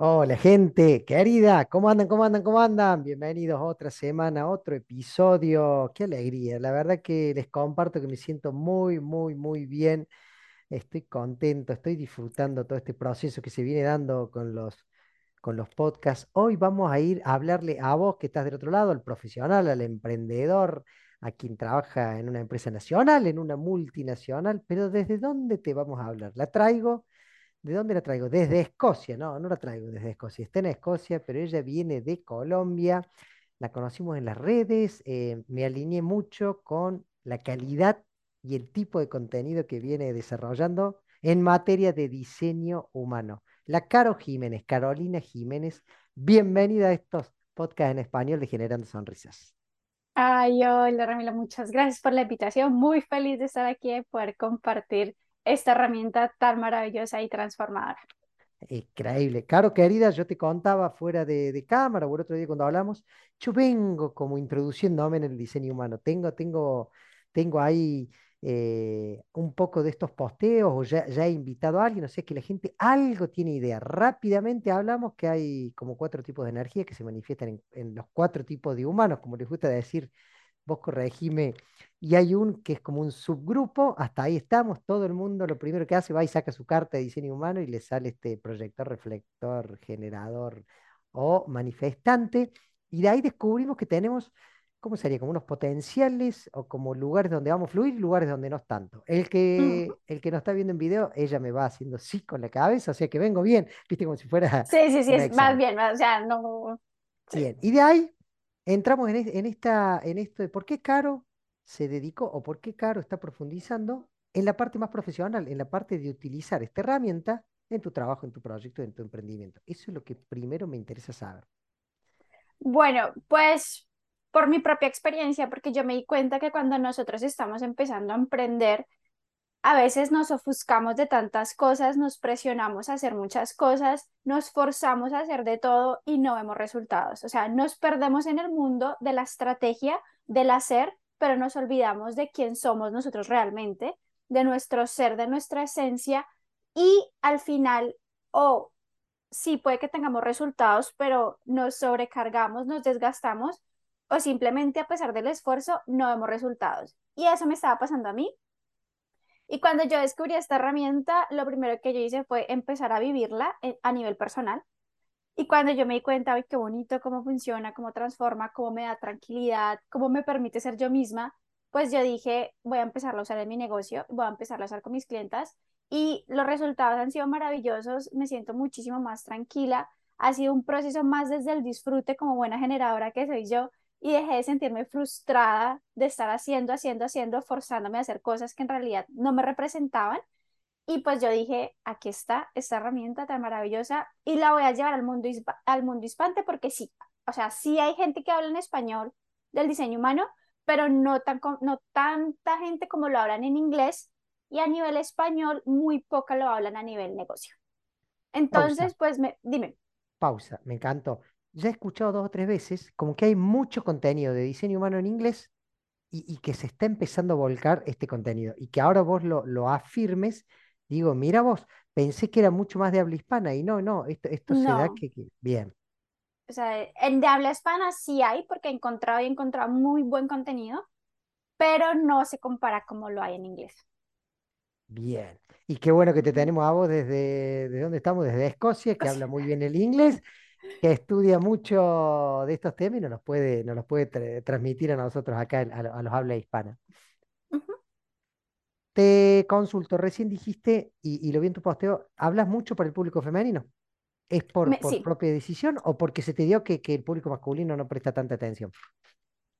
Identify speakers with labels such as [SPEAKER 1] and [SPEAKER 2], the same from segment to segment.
[SPEAKER 1] Hola gente querida, ¿cómo andan? ¿Cómo andan? ¿Cómo andan? Bienvenidos otra semana, otro episodio. Qué alegría. La verdad que les comparto que me siento muy, muy, muy bien. Estoy contento, estoy disfrutando todo este proceso que se viene dando con los, con los podcasts. Hoy vamos a ir a hablarle a vos que estás del otro lado, al profesional, al emprendedor, a quien trabaja en una empresa nacional, en una multinacional, pero ¿desde dónde te vamos a hablar? La traigo ¿De dónde la traigo? Desde Escocia, no, no la traigo desde Escocia, está en Escocia, pero ella viene de Colombia, la conocimos en las redes, eh, me alineé mucho con la calidad y el tipo de contenido que viene desarrollando en materia de diseño humano. La Caro Jiménez, Carolina Jiménez, bienvenida a estos podcasts en español de Generando Sonrisas.
[SPEAKER 2] Ay, hola Ramila, muchas gracias por la invitación. Muy feliz de estar aquí y poder compartir esta herramienta tan maravillosa y transformadora.
[SPEAKER 1] Increíble. Caro, querida, yo te contaba fuera de, cámara o el otro día cuando hablamos, yo vengo como introduciéndome en el diseño humano. Tengo, tengo, tengo ahí eh, un poco de estos posteos o ya, ya, he invitado a alguien, o sea que la gente algo tiene idea. Rápidamente hablamos que hay como cuatro tipos de energía que se manifiestan en, en los cuatro tipos de humanos, como les gusta decir vos corregime, y hay un que es como un subgrupo, hasta ahí estamos, todo el mundo lo primero que hace va y saca su carta de diseño humano y le sale este proyector, reflector, generador o manifestante, y de ahí descubrimos que tenemos, ¿cómo sería? Como unos potenciales o como lugares donde vamos a fluir y lugares donde no es tanto. El que, el que nos está viendo en video, ella me va haciendo sí con la cabeza, o sea que vengo bien, viste, como si fuera...
[SPEAKER 2] Sí, sí, sí, es más bien, o sea, no...
[SPEAKER 1] Bien, y de ahí entramos en, esta, en esto de por qué Caro se dedicó o por qué Caro está profundizando en la parte más profesional, en la parte de utilizar esta herramienta en tu trabajo, en tu proyecto, en tu emprendimiento. Eso es lo que primero me interesa saber.
[SPEAKER 2] Bueno, pues por mi propia experiencia, porque yo me di cuenta que cuando nosotros estamos empezando a emprender, a veces nos ofuscamos de tantas cosas, nos presionamos a hacer muchas cosas, nos forzamos a hacer de todo y no vemos resultados. O sea, nos perdemos en el mundo de la estrategia, del hacer, pero nos olvidamos de quién somos nosotros realmente, de nuestro ser, de nuestra esencia y al final, o sí puede que tengamos resultados, pero nos sobrecargamos, nos desgastamos o simplemente a pesar del esfuerzo no vemos resultados. Y eso me estaba pasando a mí y cuando yo descubrí esta herramienta, lo primero que yo hice fue empezar a vivirla eh, a nivel personal. Y cuando yo me di cuenta, ay, qué bonito, cómo funciona, cómo transforma, cómo me da tranquilidad, cómo me permite ser yo misma, pues yo dije, voy a empezarlo a usar en mi negocio, voy a empezarlo a usar con mis clientas. Y los resultados han sido maravillosos, me siento muchísimo más tranquila. Ha sido un proceso más desde el disfrute como buena generadora que soy yo, y dejé de sentirme frustrada de estar haciendo, haciendo, haciendo, forzándome a hacer cosas que en realidad no me representaban. Y pues yo dije, aquí está esta herramienta tan maravillosa y la voy a llevar al mundo, al mundo hispante porque sí, o sea, sí hay gente que habla en español del diseño humano, pero no, tan, no tanta gente como lo hablan en inglés y a nivel español muy poca lo hablan a nivel negocio. Entonces, pues me, dime.
[SPEAKER 1] Pausa, me encantó ya he escuchado dos o tres veces como que hay mucho contenido de diseño humano en inglés y, que se está empezando a volcar este contenido y que ahora vos lo, lo, afirmes, digo, mira vos, pensé que era mucho más de habla hispana y no, no, esto, esto se da que, bien.
[SPEAKER 2] O sea, en de habla hispana sí hay porque he encontrado y he encontrado muy buen contenido, pero no se compara como lo hay en inglés.
[SPEAKER 1] Bien. Y qué bueno que te tenemos a vos desde, ¿de dónde estamos? Desde Escocia, que habla muy bien el inglés que estudia mucho de estos temas y nos los puede, nos los puede transmitir a nosotros acá, a, los habla hispana. Te consulto, recién dijiste, y, lo vi en tu posteo, ¿hablas mucho para el público femenino? ¿Es por, propia decisión o porque se te dio que, el público masculino no presta tanta atención?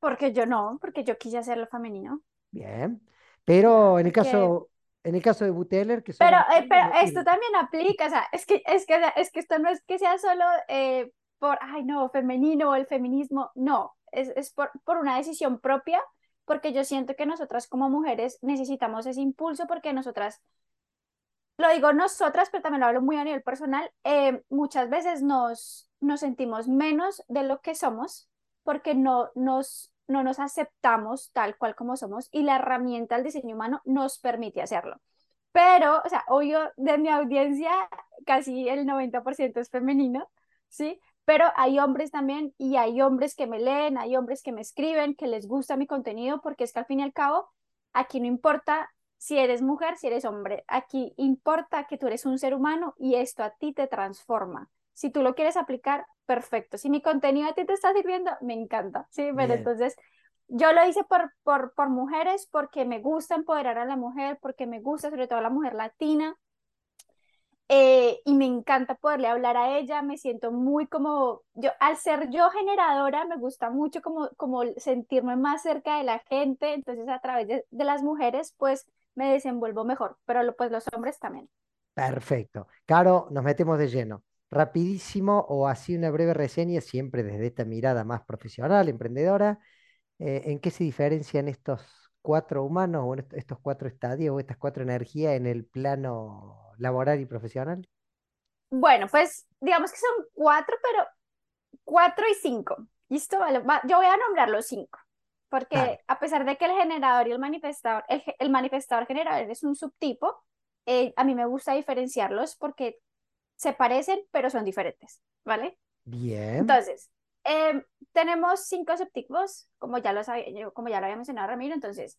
[SPEAKER 2] Porque yo no, porque yo quise hacerlo femenino.
[SPEAKER 1] Bien, pero en el caso, en el caso de Buteller, que
[SPEAKER 2] Pero, eh, pero esto también aplica, o sea, es que, es que, es que esto no es que sea solo eh, por, ay, no, femenino o el feminismo, no, es, es por, por una decisión propia porque yo siento que nosotras como mujeres necesitamos ese impulso porque nosotras, lo digo nosotras, pero también lo hablo muy a nivel personal, eh, muchas veces nos, nos sentimos menos de lo que somos porque no nos, no nos aceptamos tal cual como somos y la herramienta del diseño humano nos permite hacerlo. Pero, o sea, obvio, de mi audiencia, casi el 90% es femenino, ¿sí? Pero hay hombres también y hay hombres que me leen, hay hombres que me escriben, que les gusta mi contenido, porque es que al fin y al cabo, aquí no importa si eres mujer, si eres hombre, aquí importa que tú eres un ser humano y esto a ti te transforma. Si tú lo quieres aplicar, perfecto. Si mi contenido a ti te está sirviendo, me encanta. Sí, pero entonces yo lo hice por, por, por mujeres porque me gusta empoderar a la mujer, porque me gusta sobre todo a la mujer latina. Eh, y me encanta poderle hablar a ella, me siento muy como, yo al ser yo generadora, me gusta mucho como, como sentirme más cerca de la gente, entonces a través de, de las mujeres pues me desenvuelvo mejor, pero lo, pues los hombres también.
[SPEAKER 1] Perfecto. Caro, nos metemos de lleno. Rapidísimo o así una breve reseña, siempre desde esta mirada más profesional, emprendedora, eh, ¿en qué se diferencian estos cuatro humanos o estos cuatro estadios o estas cuatro energías en el plano laboral y profesional?
[SPEAKER 2] Bueno, pues digamos que son cuatro, pero cuatro y cinco. ¿Listo? yo voy a nombrar los cinco, porque a pesar de que el generador y el manifestador, el, manifestador generador es un subtipo, eh, a mí me gusta diferenciarlos porque se parecen, pero son diferentes, ¿vale?
[SPEAKER 1] Bien.
[SPEAKER 2] Entonces, Em, tenemos cinco subtipos, como ya, lo sabía, como ya lo había mencionado Ramiro, entonces,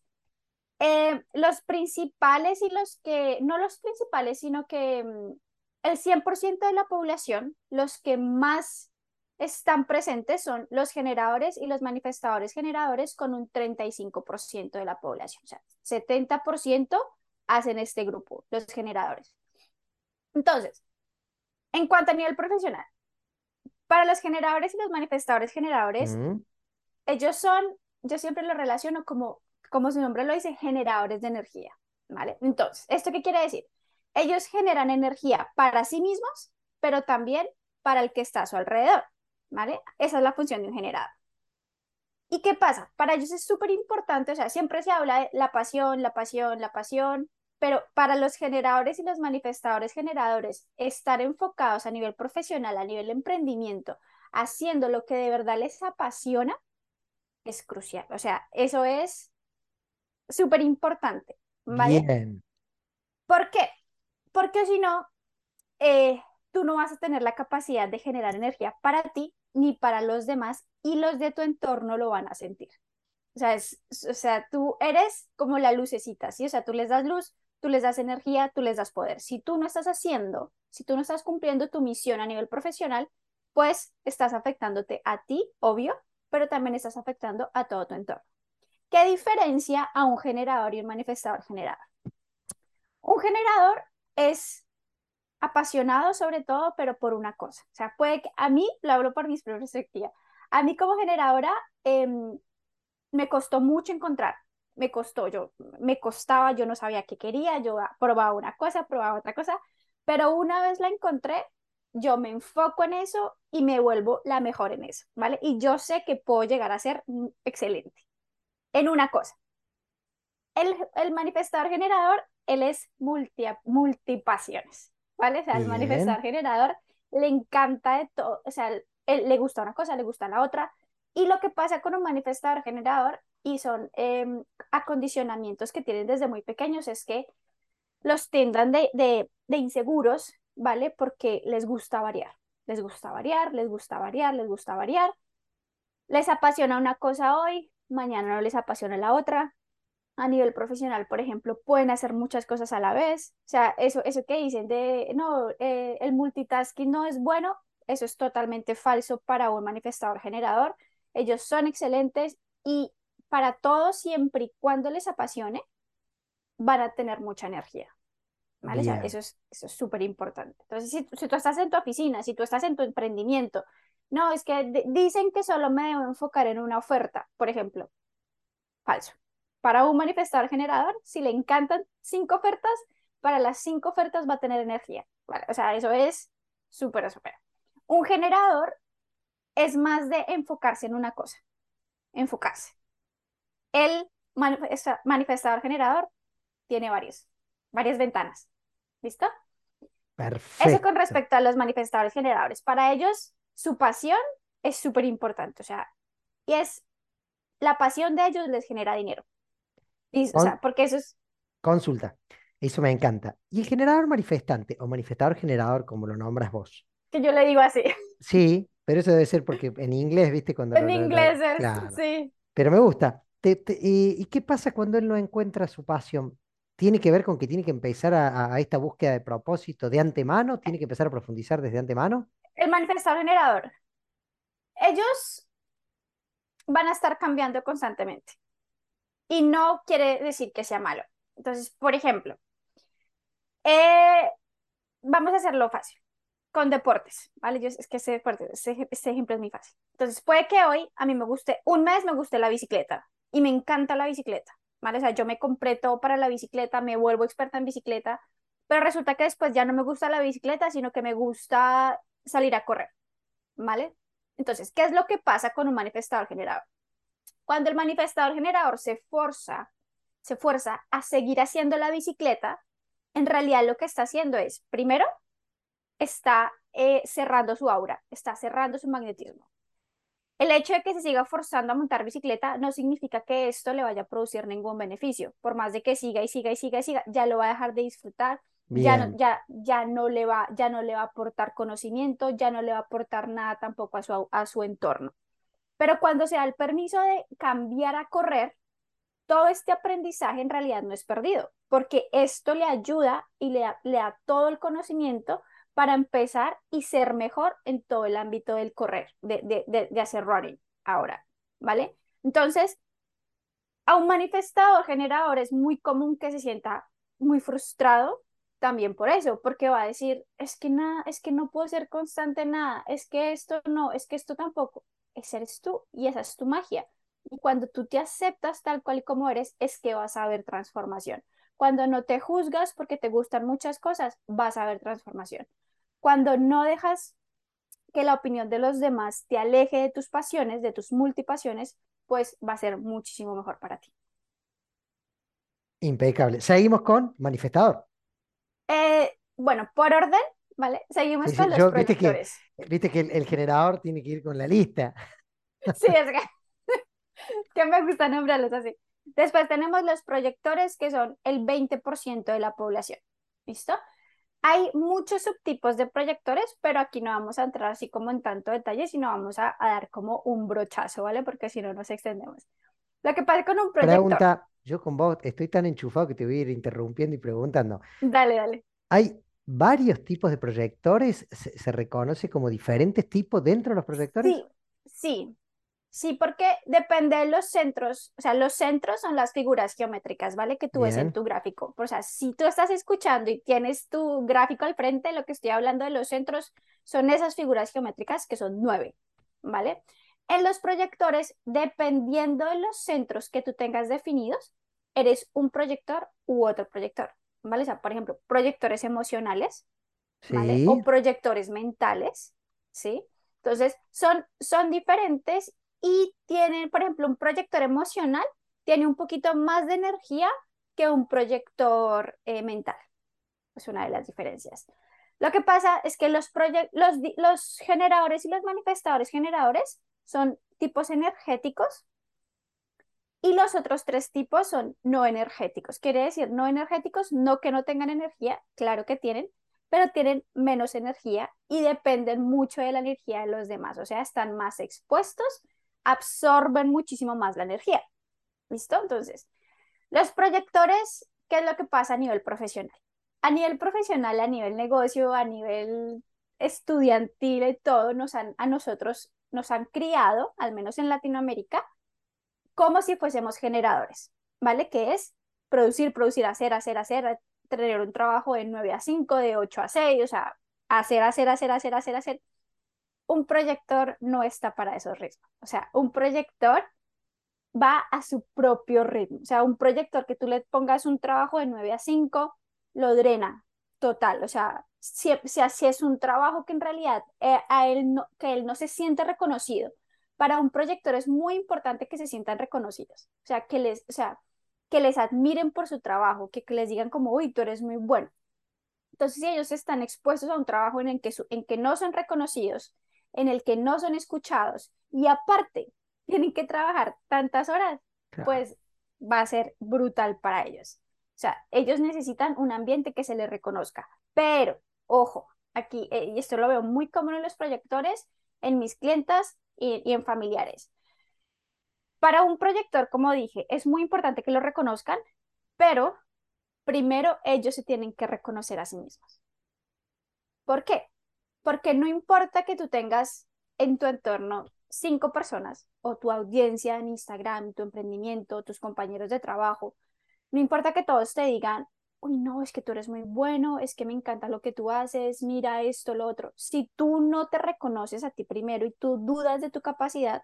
[SPEAKER 2] em, los principales y los que, no los principales, sino que mm, el 100% de la población, los que más están presentes son los generadores y los manifestadores generadores con un 35% de la población, o sea, 70% hacen este grupo, los generadores. Entonces, en cuanto a nivel profesional, para los generadores y los manifestadores generadores, ellos son, yo siempre lo relaciono como, como su nombre lo dice, generadores de energía, ¿vale? Entonces, ¿esto qué quiere decir? Ellos generan energía para sí mismos, pero también para el que está a su alrededor, ¿vale? Esa es la función de un generador. ¿Y qué pasa? Para ellos es súper importante, o sea, siempre se habla de la pasión, la pasión, la pasión, pero para los generadores y los manifestadores generadores, estar enfocados a nivel profesional, a nivel emprendimiento, haciendo lo que de verdad les apasiona, es crucial. O sea, eso es súper importante. ¿vale?
[SPEAKER 1] Bien.
[SPEAKER 2] ¿Por qué? Porque si no, eh, tú no vas a tener la capacidad de generar energía para ti ni para los demás y los de tu entorno lo van a sentir. O sea, o sea, tú eres como la lucecita, ¿sí? O sea, tú les das luz, tú les das energía, tú les das poder. Si tú no estás haciendo, si tú no estás cumpliendo tu misión a nivel profesional, pues estás afectándote a ti, obvio, pero también estás afectando a todo tu entorno. ¿Qué diferencia a un generador y un manifestador generador? Un generador es apasionado sobre todo, pero por una cosa. O sea, puede a mí, lo hablo por mi perspectiva, a mí como generadora em, me costó mucho encontrar me costó, yo me costaba, yo no sabía qué quería, yo probaba una cosa, probaba otra cosa, pero una vez la encontré, yo me enfoco en eso y me vuelvo la mejor en eso, ¿vale? Y yo sé que puedo llegar a ser excelente en una cosa. El, el manifestador generador, él es multi, multipasiones, ¿vale? O sea, manifestador generador le encanta de todo, o sea, él, le gusta una cosa, le gusta la otra. Y lo que pasa con un manifestador generador y son em, acondicionamientos que tienen desde muy pequeños, es que los tendan de, de, inseguros, ¿vale? Porque les gusta variar, les gusta variar, les gusta variar, les gusta variar. Les apasiona una cosa hoy, mañana no les apasiona la otra. A nivel profesional, por ejemplo, pueden hacer muchas cosas a la vez. O sea, eso, eso que dicen de, no, eh, el multitasking no es bueno, eso es totalmente falso para un manifestador generador. Ellos son excelentes y para todos, siempre y cuando les apasione, van a tener mucha energía. ¿Vale? eso es súper importante. Entonces, si, si, tú estás en tu oficina, si tú estás en tu emprendimiento, no, es que dicen que solo me debo enfocar en una oferta, por ejemplo. Falso. Para un manifestador generador, si le encantan cinco ofertas, para las cinco ofertas va a tener energía. ¿vale? O sea, eso es súper, súper. Un generador es más de enfocarse en una cosa. Enfocarse. Él manifestador generador tiene varios, varias ventanas. ¿Listo?
[SPEAKER 1] Perfecto.
[SPEAKER 2] Eso con respecto a los manifestadores generadores. Para ellos, su pasión es súper importante, o sea, y es la pasión de ellos les genera dinero. Y, o sea, porque eso es...
[SPEAKER 1] Consulta, eso me encanta. ¿Y el generador manifestante o manifestador generador, como lo nombras vos?
[SPEAKER 2] Que yo le digo así.
[SPEAKER 1] Sí, pero eso debe ser porque en inglés, ¿viste? Cuando
[SPEAKER 2] en inglés es, sí.
[SPEAKER 1] Pero me gusta. Y, qué pasa cuando él no encuentra su pasión? ¿Tiene que ver con que tiene que empezar a, a, esta búsqueda de propósito de antemano? ¿Tiene que empezar a profundizar desde antemano?
[SPEAKER 2] El manifestador generador. Ellos van a estar cambiando constantemente. Y no quiere decir que sea malo. Entonces, por ejemplo, eh, vamos a hacerlo fácil con deportes, ¿vale? Yo, es que ese, ese, ese, ejemplo es muy fácil. Entonces, puede que hoy a mí me guste, un mes me guste la bicicleta y me encanta la bicicleta, ¿vale? O sea, yo me compré todo para la bicicleta, me vuelvo experta en bicicleta, pero resulta que después ya no me gusta la bicicleta, sino que me gusta salir a correr, ¿vale? Entonces, ¿qué es lo que pasa con un manifestador generador? Cuando el manifestador generador se forza, se fuerza a seguir haciendo la bicicleta, en realidad lo que está haciendo es, primero, está eh, cerrando su aura, está cerrando su magnetismo. El hecho de que se siga forzando a montar bicicleta no significa que esto le vaya a producir ningún beneficio. Por más de que siga y siga y siga y siga, ya lo va a dejar de disfrutar, ya no, ya, ya, no le va, ya no le va a aportar conocimiento, ya no le va a aportar nada tampoco a su, a su entorno. Pero cuando se da el permiso de cambiar a correr, todo este aprendizaje en realidad no es perdido, porque esto le ayuda y le le da todo el conocimiento para empezar y ser mejor en todo el ámbito del correr, de, de, hacer running ahora, ¿vale? Entonces, a un manifestador generador es muy común que se sienta muy frustrado también por eso, porque va a decir, es que nada, es que no puedo ser constante nada, es que esto no, es que esto tampoco, ese eres tú y esa es tu magia. Y cuando tú te aceptas tal cual como eres, es que vas a ver transformación. Cuando no te juzgas porque te gustan muchas cosas, vas a ver transformación. Cuando no dejas que la opinión de los demás te aleje de tus pasiones, de tus multipasiones, pues va a ser muchísimo mejor para ti.
[SPEAKER 1] Impecable. Seguimos con manifestador.
[SPEAKER 2] Eh, bueno, por orden, ¿vale? Seguimos con los proyectores.
[SPEAKER 1] Viste que, el, generador tiene que ir con la lista.
[SPEAKER 2] Sí, es que, que me gusta nombrarlos así. Después tenemos los proyectores, que son el 20% de la población. ¿Listo? Hay muchos subtipos de proyectores, pero aquí no vamos a entrar así como en tanto detalle, sino vamos a, dar como un brochazo, ¿vale? Porque si no nos extendemos. Lo que pasa con un proyector.
[SPEAKER 1] Pregunta, yo con vos estoy tan enchufado que te voy a ir interrumpiendo y preguntando.
[SPEAKER 2] Dale, dale.
[SPEAKER 1] Hay varios tipos de proyectores, ¿se, se reconoce como diferentes tipos dentro de los proyectores?
[SPEAKER 2] Sí, sí. Sí, porque depende de los centros, o sea, los centros son las figuras geométricas, ¿vale? Que tú ves en tu gráfico. O sea, si tú estás escuchando y tienes tu gráfico al frente, lo que estoy hablando de los centros son esas figuras geométricas que son nueve, ¿vale? En los proyectores, dependiendo de los centros que tú tengas definidos, eres un proyector u otro proyector, ¿vale? O sea, por ejemplo, proyectores emocionales, ¿vale? O proyectores mentales, ¿sí? Entonces, son, son diferentes y tienen, por ejemplo, un proyector emocional, tiene un poquito más de energía que un proyector eh, mental. Es una de las diferencias. Lo que pasa es que los, los, los generadores y los manifestadores generadores son tipos energéticos y los otros tres tipos son no energéticos. Quiere decir, no energéticos, no que no tengan energía, claro que tienen, pero tienen menos energía y dependen mucho de la energía de los demás, o sea, están más expuestos absorben muchísimo más la energía. ¿Listo? Entonces, los proyectores, ¿qué es lo que pasa a nivel profesional? A nivel profesional, a nivel negocio, a nivel estudiantil y todo, nos han, a nosotros nos han criado, al menos en Latinoamérica, como si fuésemos generadores, ¿vale? Que es producir, producir, hacer, hacer, hacer, tener un trabajo de 9 a 5, de 8 a 6, o sea, hacer, hacer, hacer, hacer, hacer, hacer un proyector no está para esos ritmos. O sea, un proyector va a su propio ritmo. O sea, un proyector que tú le pongas un trabajo de 9 a 5, lo drena total. O sea, si, si es un trabajo que en realidad eh, a él no, que él no se siente reconocido, para un proyector es muy importante que se sientan reconocidos, o sea, que les, o sea, que les admiren por su trabajo, que, que les digan como, uy, tú eres muy bueno. Entonces, si ellos están expuestos a un trabajo en el que, en que no son reconocidos, en el que no son escuchados y aparte tienen que trabajar tantas horas, pues va a ser brutal para ellos. O sea, ellos necesitan un ambiente que se les reconozca. Pero, ojo, aquí, eh, y esto lo veo muy común en los proyectores, en mis clientas y, y en familiares. Para un proyector, como dije, es muy importante que lo reconozcan, pero primero ellos se tienen que reconocer a sí mismos. ¿Por qué? Porque no importa que tú tengas en tu entorno cinco personas o tu audiencia en Instagram, tu emprendimiento, tus compañeros de trabajo, no importa que todos te digan, uy, no, es que tú eres muy bueno, es que me encanta lo que tú haces, mira esto, lo otro. Si tú no te reconoces a ti primero y tú dudas de tu capacidad,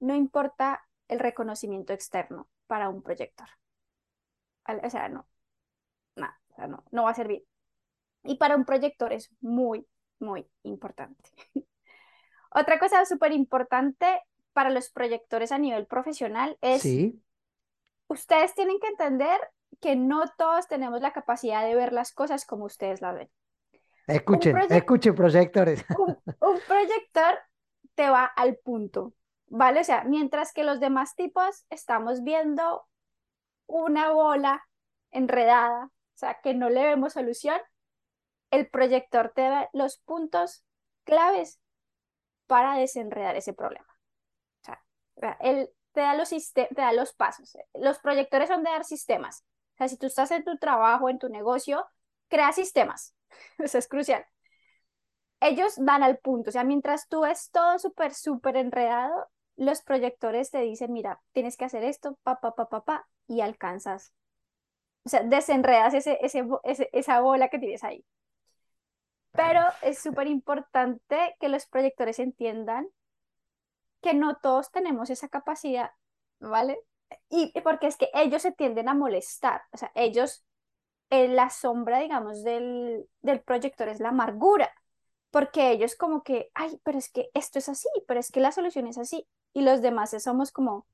[SPEAKER 2] no importa el reconocimiento externo para un proyector. O sea, no, no, no va a servir. Y para un proyector es muy, muy importante. Otra cosa súper importante para los proyectores a nivel profesional es,
[SPEAKER 1] Sí,
[SPEAKER 2] ustedes tienen que entender que no todos tenemos la capacidad de ver las cosas como ustedes las ven.
[SPEAKER 1] Escuchen, escuchen proyectores.
[SPEAKER 2] un, un proyector te va al punto, ¿vale? O sea, mientras que los demás tipos estamos viendo una bola enredada, o sea, que no le vemos solución, el proyector te da los puntos claves para desenredar ese problema. O sea, él te da los, te da los pasos. Los proyectores son de dar sistemas. O sea, si tú estás en tu trabajo, en tu negocio, crea sistemas. Eso es crucial. Ellos van al punto. O sea, mientras tú ves todo súper, súper enredado, los proyectores te dicen, mira, tienes que hacer esto, pa, pa, pa, pa, pa, y alcanzas. O sea, desenredas ese, ese, ese- esa bola que tienes ahí. Pero es súper importante que los proyectores entiendan que no todos tenemos esa capacidad, ¿vale? Y porque es que ellos se tienden a molestar, o sea, ellos, eh, la sombra, digamos, del, del proyector es la amargura, porque ellos como que, ay, pero es que esto es así, pero es que la solución es así, y los demás somos como,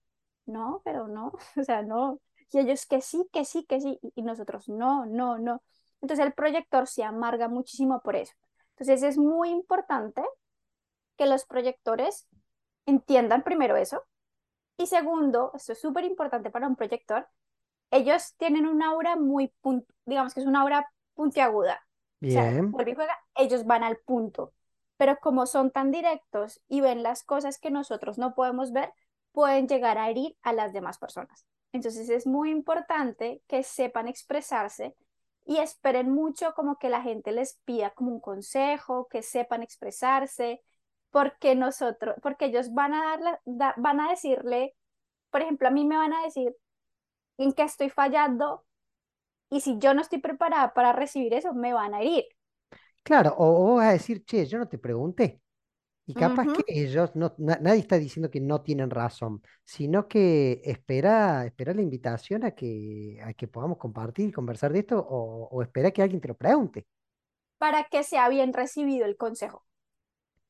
[SPEAKER 2] no, pero no, o sea, no, y ellos que sí, que sí, que sí, y nosotros no, no, no. Entonces el proyector se amarga muchísimo por eso. Entonces es muy importante que los proyectores entiendan primero eso. Y segundo, esto es súper importante para un proyector, ellos tienen una aura muy, digamos que es una aura puntiaguda. O sea,
[SPEAKER 1] Bien,
[SPEAKER 2] juega, ellos van al punto. Pero como son tan directos y ven las cosas que nosotros no podemos ver, pueden llegar a herir a las demás personas. Entonces es muy importante que sepan expresarse y esperen mucho como que la gente les pida como un consejo, que sepan expresarse, porque nosotros, porque ellos van a dar la- da- van a decirle, por ejemplo, a mí me van a decir en qué estoy fallando y si yo no estoy preparada para recibir eso, me van a herir.
[SPEAKER 1] claro, o, o a decir, che, yo no te pregunté. Y capaz
[SPEAKER 2] Ujú.
[SPEAKER 1] que ellos, no, na- nadie está diciendo que no tienen razón, sino que espera, espera la invitación a que, a que podamos compartir y conversar de esto, o, o espera que alguien te lo pregunte.
[SPEAKER 2] para que sea bien recibido el consejo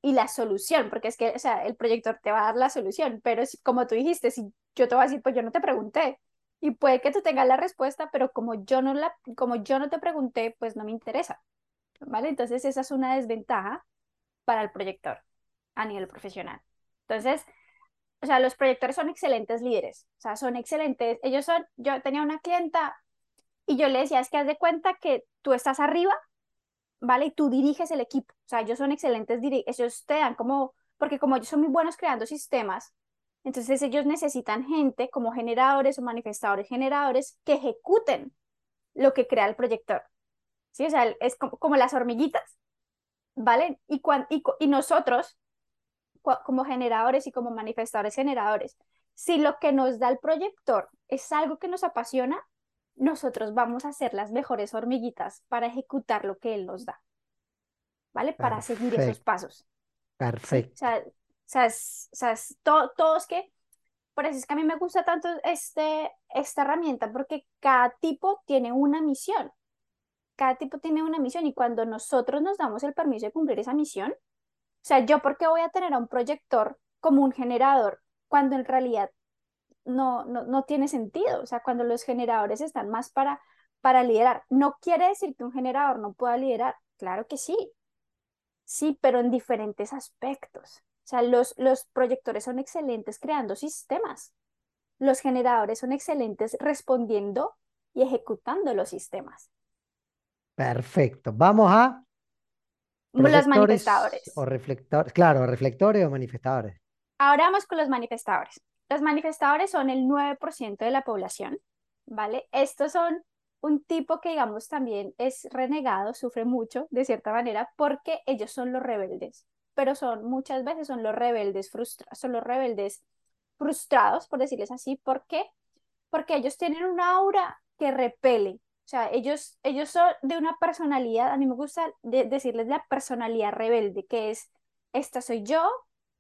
[SPEAKER 2] y la solución, porque es que, o sea, el proyector te va a dar la solución, pero si- como tú dijiste, si yo te voy a decir, pues yo no te pregunté, y puede que tú tengas la respuesta, pero como yo no la, como yo no te pregunté, pues no me interesa, ¿vale? Entonces esa es una desventaja para el proyector a nivel profesional. Entonces, o sea, los proyectores son excelentes líderes, o sea, son excelentes, ellos son, yo tenía una clienta y yo le decía, es que haz de cuenta que tú estás arriba ¿vale? Y tú diriges el equipo. O sea, ellos son excelentes, ellos te dan como, porque como ellos son muy buenos creando sistemas, entonces ellos necesitan gente como generadores o manifestadores generadores que ejecuten lo que crea el proyector. ¿Sí? O sea, es como, como las hormiguitas, ¿vale? Y, cuan- y, y nosotros, como generadores y como manifestadores generadores, si lo que nos da el proyector es algo que nos apasiona, nosotros vamos a ser las mejores hormiguitas para ejecutar lo que él nos da, ¿vale? Para seguir esos
[SPEAKER 1] Perfecto,
[SPEAKER 2] pasos, ¿sí? O
[SPEAKER 1] perfecto.
[SPEAKER 2] sea, o sea, es, o sea, es to- todos que, por eso es que a mí me gusta tanto este, esta herramienta, porque cada tipo tiene una misión, cada tipo tiene una misión y cuando nosotros nos damos el permiso de cumplir esa misión, o sea, yo por qué voy a tener a un proyector como un generador, cuando en realidad no, no, no tiene sentido. O sea, cuando los generadores están más para, para liderar. No quiere decir que un generador no pueda liderar. Claro que sí. Sí, pero en diferentes aspectos. O sea, los, los proyectores son excelentes creando sistemas. Los generadores son excelentes respondiendo y ejecutando los sistemas.
[SPEAKER 1] Perfecto. Vamos a
[SPEAKER 2] los manifestadores.
[SPEAKER 1] O reflectores, claro, reflectores o manifestadores.
[SPEAKER 2] Ahora vamos con los manifestadores. Los manifestadores son el 9% de la población, ¿vale? Estos son un tipo que, digamos, también es renegado, sufre mucho, de cierta manera, porque ellos son los rebeldes, pero son muchas veces son los rebeldes frustrados, son los rebeldes frustrados, por decirles así, ¿por qué? Porque ellos tienen una aura que repele, o sea, ellos, ellos son de una personalidad, a mí me gusta decirles la personalidad rebelde, que es, esta soy yo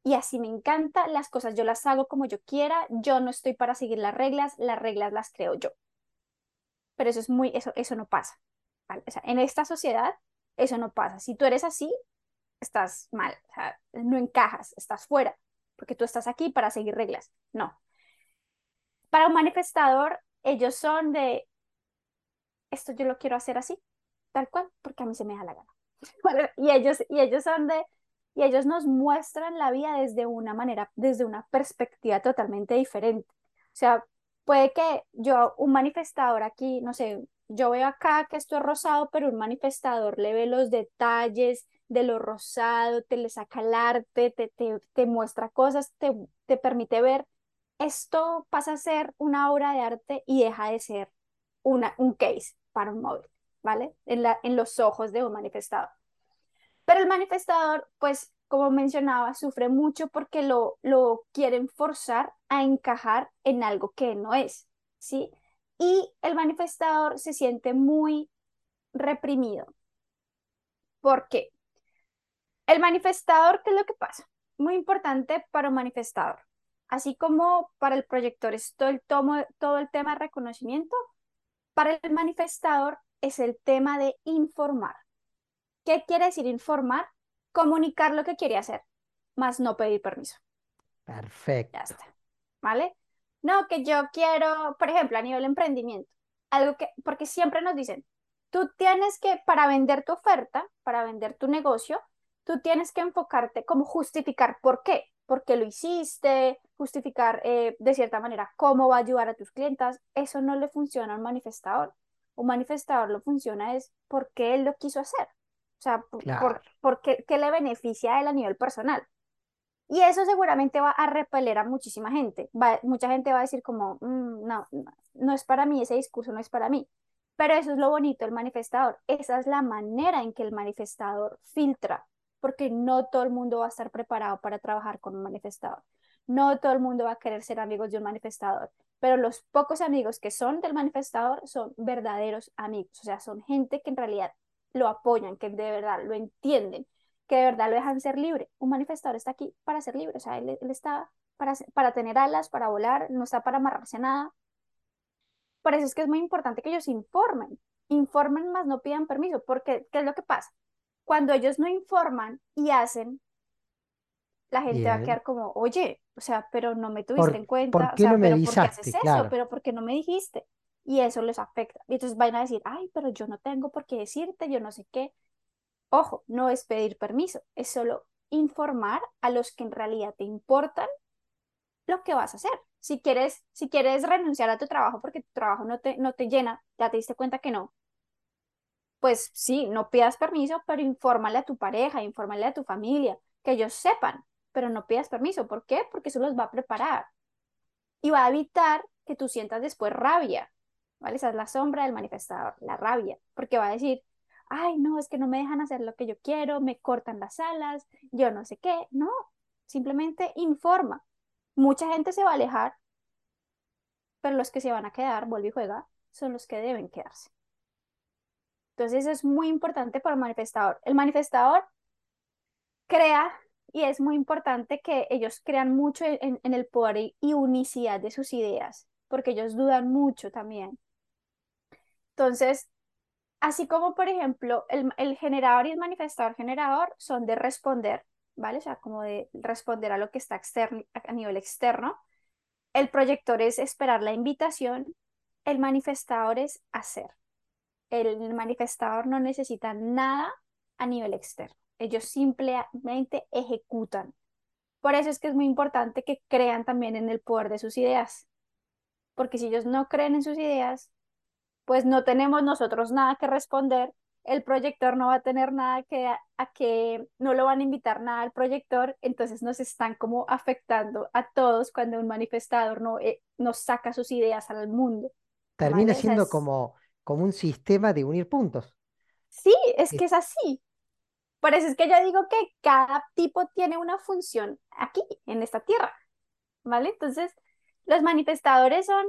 [SPEAKER 2] y así me encanta, las cosas yo las hago como yo quiera, yo no estoy para seguir las reglas, las reglas las creo yo. Pero eso es muy, eso, eso no pasa. O sea, en esta sociedad eso no pasa. Si tú eres así, estás mal, o sea, no encajas, estás fuera, porque tú estás aquí para seguir reglas. No. Para un manifestador, ellos son de, esto yo lo quiero hacer así, tal cual, porque a mí se me da la gana. Y ellos, y ellos son de, y ellos nos muestran la vida desde una manera, desde una perspectiva totalmente diferente. O sea, puede que yo, un manifestador aquí, no sé, yo veo acá que esto es rosado, pero un manifestador le ve los detalles de lo rosado, te le saca el arte, te, te, te muestra cosas, te, te permite ver. Esto pasa a ser una obra de arte y deja de ser una, un case para un móvil, ¿vale? En, los ojos de un manifestador. Pero el manifestador, pues, como mencionaba, sufre mucho porque lo, lo quieren forzar a encajar en algo que no es, ¿sí? Y el manifestador se siente muy reprimido. ¿Por qué? El manifestador, ¿qué es lo que pasa? Muy importante para un manifestador. Así como para el proyector es todo el, tomo, todo el tema de reconocimiento, para el manifestador es el tema de informar. ¿Qué quiere decir informar? Comunicar lo que quiere hacer, más no pedir permiso.
[SPEAKER 1] Perfecto.
[SPEAKER 2] Ya está. ¿Vale? No, que yo quiero, por ejemplo, a nivel emprendimiento, algo que, porque siempre nos dicen, tú tienes que, para vender tu oferta, para vender tu negocio, tú tienes que enfocarte como justificar por qué, por qué lo hiciste, justificar eh, de cierta manera cómo va a ayudar a tus clientes. Eso no le funciona a un manifestador. Un manifestador lo funciona es porque él lo quiso hacer. O sea, por, qué, le beneficia a él a nivel personal. Y eso seguramente va a repeler a muchísima gente. mucha gente va a decir como, mm, no, no es para mí, ese discurso no es para mí. Pero eso es lo bonito del manifestador. Esa es la manera en que el manifestador filtra porque no todo el mundo va a estar preparado para trabajar con un manifestador. No todo el mundo va a querer ser amigos de un manifestador, pero los pocos amigos que son del manifestador son verdaderos amigos, o sea, son gente que en realidad lo apoyan, que de verdad lo entienden, que de verdad lo dejan ser libre. Un manifestador está aquí para ser libre, o sea, él, está para, para tener alas, para volar, no está para amarrarse a nada. Por eso es que es muy importante que ellos informen, informen más, no pidan permiso, porque ¿qué es lo que pasa? Cuando ellos no informan y hacen, la gente va a quedar como, oye, o sea, pero no me tuviste en cuenta,
[SPEAKER 1] ¿por qué
[SPEAKER 2] o sea,
[SPEAKER 1] no me
[SPEAKER 2] pero
[SPEAKER 1] ¿por
[SPEAKER 2] qué haces eso? Pero ¿por qué no me dijiste? Y eso les afecta. Y entonces van a decir, ay, pero yo no tengo por qué decirte, yo no sé qué. Ojo, no es pedir permiso, es solo informar a los que en realidad te importan lo que vas a hacer. Si quieres, si quieres renunciar a tu trabajo porque tu trabajo no te, no te llena, ya te diste cuenta que no, pues sí, no pidas permiso, pero infórmale a tu pareja, infórmale a tu familia, que ellos sepan, pero no pidas permiso. ¿Por qué? Porque eso los va a preparar y va a evitar que tú sientas después rabia, ¿vale? Esa es la sombra del manifestador, la rabia, porque va a decir, ay, no, es que no me dejan hacer lo que yo quiero, me cortan las alas, yo no sé qué, no, simplemente informa. Mucha gente se va a alejar, pero los que se van a quedar, vuelve y juega, son los que deben quedarse. Entonces es muy importante para el manifestador. El manifestador crea y es muy importante que ellos crean mucho en, el poder y unicidad de sus ideas, porque ellos dudan mucho también. Entonces, así como por ejemplo el, el generador y el manifestador generador son de responder, ¿vale? O sea, como de responder a lo que está externo, a nivel externo. El proyector es esperar la invitación, el manifestador es hacer. El manifestador no necesita nada a nivel externo. Ellos simplemente ejecutan. Por eso es que es muy importante que crean también en el poder de sus ideas. Porque si ellos no creen en sus ideas, pues no tenemos nosotros nada que responder el proyector no va a tener nada que, a, que no lo van a invitar nada al proyector, entonces nos están como afectando a todos cuando un manifestador no eh, nos saca sus ideas al mundo.
[SPEAKER 1] Termina siendo como, como un sistema de unir puntos.
[SPEAKER 2] Sí, es que es así. Por eso es que yo digo que cada tipo tiene una función aquí, en esta tierra, ¿vale? Entonces, los manifestadores son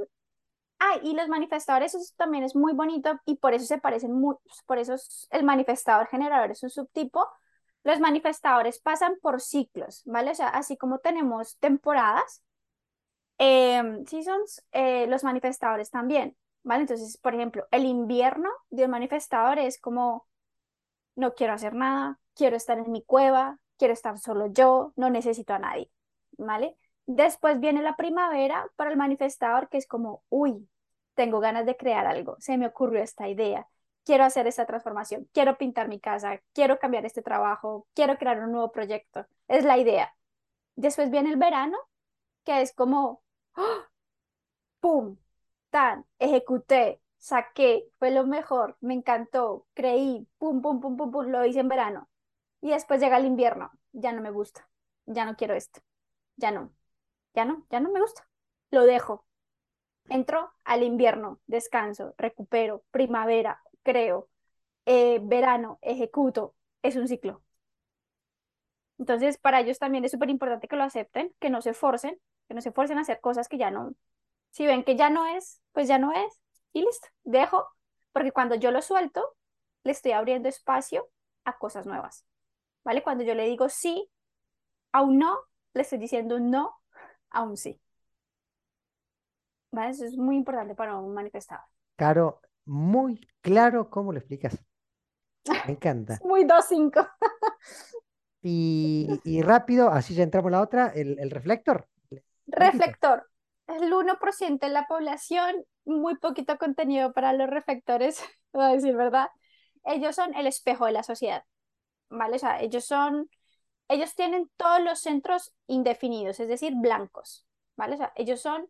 [SPEAKER 2] Ah, y los manifestadores, eso también es muy bonito y por eso se parecen mucho, por eso el manifestador generador es un subtipo. Los manifestadores pasan por ciclos, ¿vale? O sea, así como tenemos temporadas, em, seasons, eh, los manifestadores también, ¿vale? Entonces, por ejemplo, el invierno de un manifestador es como, no quiero hacer nada, quiero estar en mi cueva, quiero estar solo yo, no necesito a nadie, ¿vale? Después viene la primavera para el manifestador, que es como, uy, tengo ganas de crear algo, se me ocurrió esta idea, quiero hacer esta transformación, quiero pintar mi casa, quiero cambiar este trabajo, quiero crear un nuevo proyecto. Es la idea. Después viene el verano, que es como, ¡oh! ¡pum! Ejecuté, saqué, fue lo mejor, me encantó, creí, pum, pum, pum, pum, pum, lo hice en verano. Y después llega el invierno, ya no me gusta, ya no quiero esto, ya no ya no, ya no me gusta, lo dejo. Entro al invierno, descanso, recupero, primavera, creo, eh, verano, ejecuto, es un ciclo. Entonces, para ellos también es súper importante que lo acepten, que no se forcen, que no se forcen a hacer cosas que ya no, si ven que ya no es, pues ya no es, y listo, dejo, porque cuando yo lo suelto, le estoy abriendo espacio a cosas nuevas, ¿vale? Cuando yo le digo sí a un no, le estoy diciendo no aún sí. ¿Vale? Eso es muy importante para un manifestador.
[SPEAKER 1] Claro, muy claro cómo lo explicas. Me encanta.
[SPEAKER 2] muy 2-5.
[SPEAKER 1] y, y, rápido, así ya entramos en la otra, el, el reflector.
[SPEAKER 2] Reflector. El 1% de la población, muy poquito contenido para los reflectores, voy a decir verdad. Ellos son el espejo de la sociedad, ¿vale? O sea, ellos son ellos tienen todos los centros indefinidos, es decir, blancos, ¿vale? O sea, ellos son,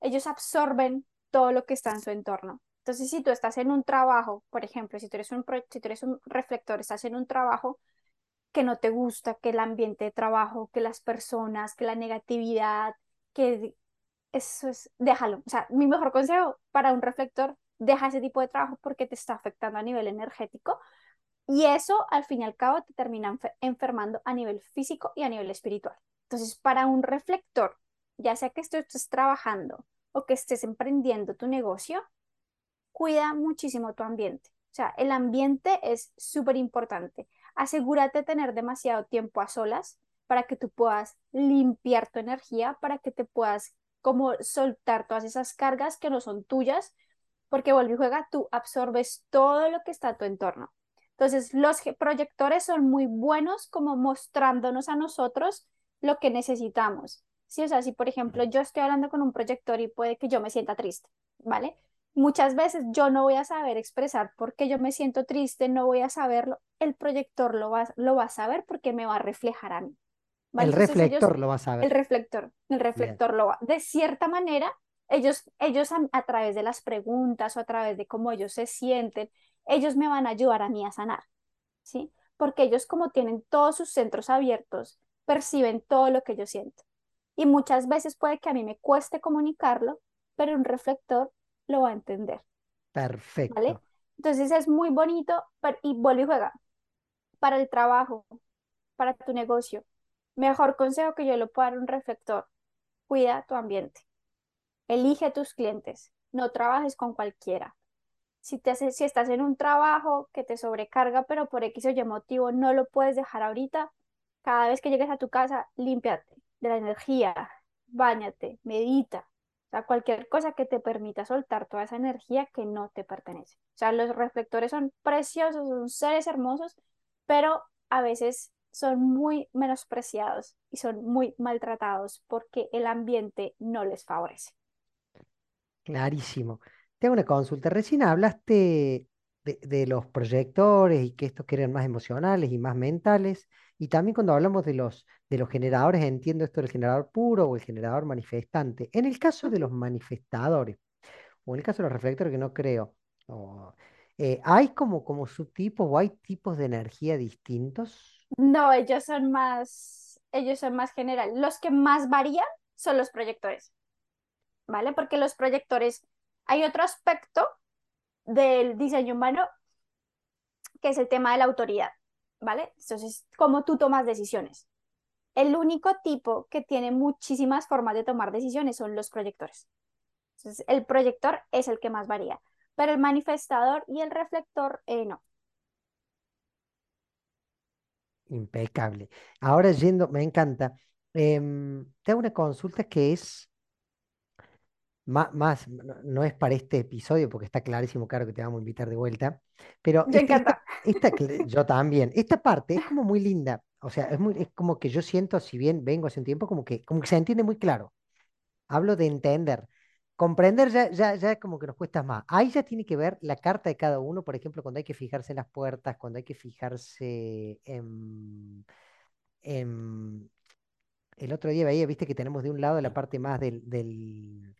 [SPEAKER 2] ellos absorben todo lo que está en su entorno. Entonces, si tú estás en un trabajo, por ejemplo, si tú eres un, si tú eres un reflector, estás en un trabajo que no te gusta, que el ambiente de trabajo, que las personas, que la negatividad, que eso es, déjalo. O sea, mi mejor consejo para un reflector, deja ese tipo de trabajo porque te está afectando a nivel energético y eso, al fin y al cabo, te termina enfermando a nivel físico y a nivel espiritual. Entonces, para un reflector, ya sea que estés trabajando o que estés emprendiendo tu negocio, cuida muchísimo tu ambiente. O sea, el ambiente es súper importante. Asegúrate de tener demasiado tiempo a solas para que tú puedas limpiar tu energía, para que te puedas como soltar todas esas cargas que no son tuyas, porque vuelve y juega, tú absorbes todo lo que está a tu entorno. Entonces, los proyectores son muy buenos como mostrándonos a nosotros lo que necesitamos. Sí, o sea, si por ejemplo yo estoy hablando con un proyector y puede que yo me sienta triste, ¿vale? Muchas veces yo no voy a saber expresar por qué yo me siento triste, no voy a saberlo. El proyector lo va, lo va a saber porque me va a reflejar a mí.
[SPEAKER 1] El reflector lo va a saber.
[SPEAKER 2] El reflector, el reflector lo va. De cierta manera, ellos, ellos a, través de las preguntas o a través de cómo ellos se sienten, ellos me van a ayudar a mí a sanar, ¿sí? Porque ellos como tienen todos sus centros abiertos, perciben todo lo que yo siento. Y muchas veces puede que a mí me cueste comunicarlo, pero un reflector lo va a entender.
[SPEAKER 1] Perfecto.
[SPEAKER 2] ¿Vale? Entonces es muy bonito y vuelve y juega. Para el trabajo, para tu negocio, mejor consejo que yo le puedo dar un reflector, cuida tu ambiente. Elige tus clientes, no trabajes con cualquiera. Si, te si estás en un trabajo que te sobrecarga, pero por X o Y motivo no lo puedes dejar ahorita, cada vez que llegues a tu casa, límpiate de la energía, bañate, medita. O sea, cualquier cosa que te permita soltar toda esa energía que no te pertenece. O sea, los reflectores son preciosos, son seres hermosos, pero a veces son muy menospreciados y son muy maltratados porque el ambiente no les favorece.
[SPEAKER 1] Clarísimo. Te hago una consulta. Recién hablaste de, los proyectores y que estos que más emocionales y más mentales. Y también cuando hablamos de los, de los generadores, entiendo esto del generador puro o el generador manifestante. En el caso de los manifestadores, o en el caso de los reflectores, que no creo, eh, ¿hay como, como subtipos o hay tipos de energía distintos?
[SPEAKER 2] No, ellos son más, ellos son más general. Los que más varían son los proyectores, ¿vale? Porque los proyectores, hay otro aspecto del diseño humano que es el tema de la autoridad, ¿vale? Entonces, cómo tú tomas decisiones. El único tipo que tiene muchísimas formas de tomar decisiones son los proyectores. Entonces, el proyector es el que más varía, pero el manifestador y el reflector eh, no.
[SPEAKER 1] Impecable. Ahora yendo, me encanta. Em, te hago una consulta que es más, más, no, es para este episodio porque está clarísimo, claro que te vamos a invitar de vuelta, pero
[SPEAKER 2] Me
[SPEAKER 1] esta,
[SPEAKER 2] encanta.
[SPEAKER 1] esta, yo también, esta parte es como muy linda, o sea, es muy, es como que yo siento, si bien vengo hace un tiempo, como que, como que se entiende muy claro. Hablo de entender. Comprender ya, ya, ya como que nos cuesta más. Ahí ya tiene que ver la carta de cada uno, por ejemplo, cuando hay que fijarse en las puertas, cuando hay que fijarse en, en- El otro día veía, viste que tenemos de un lado la parte más del, del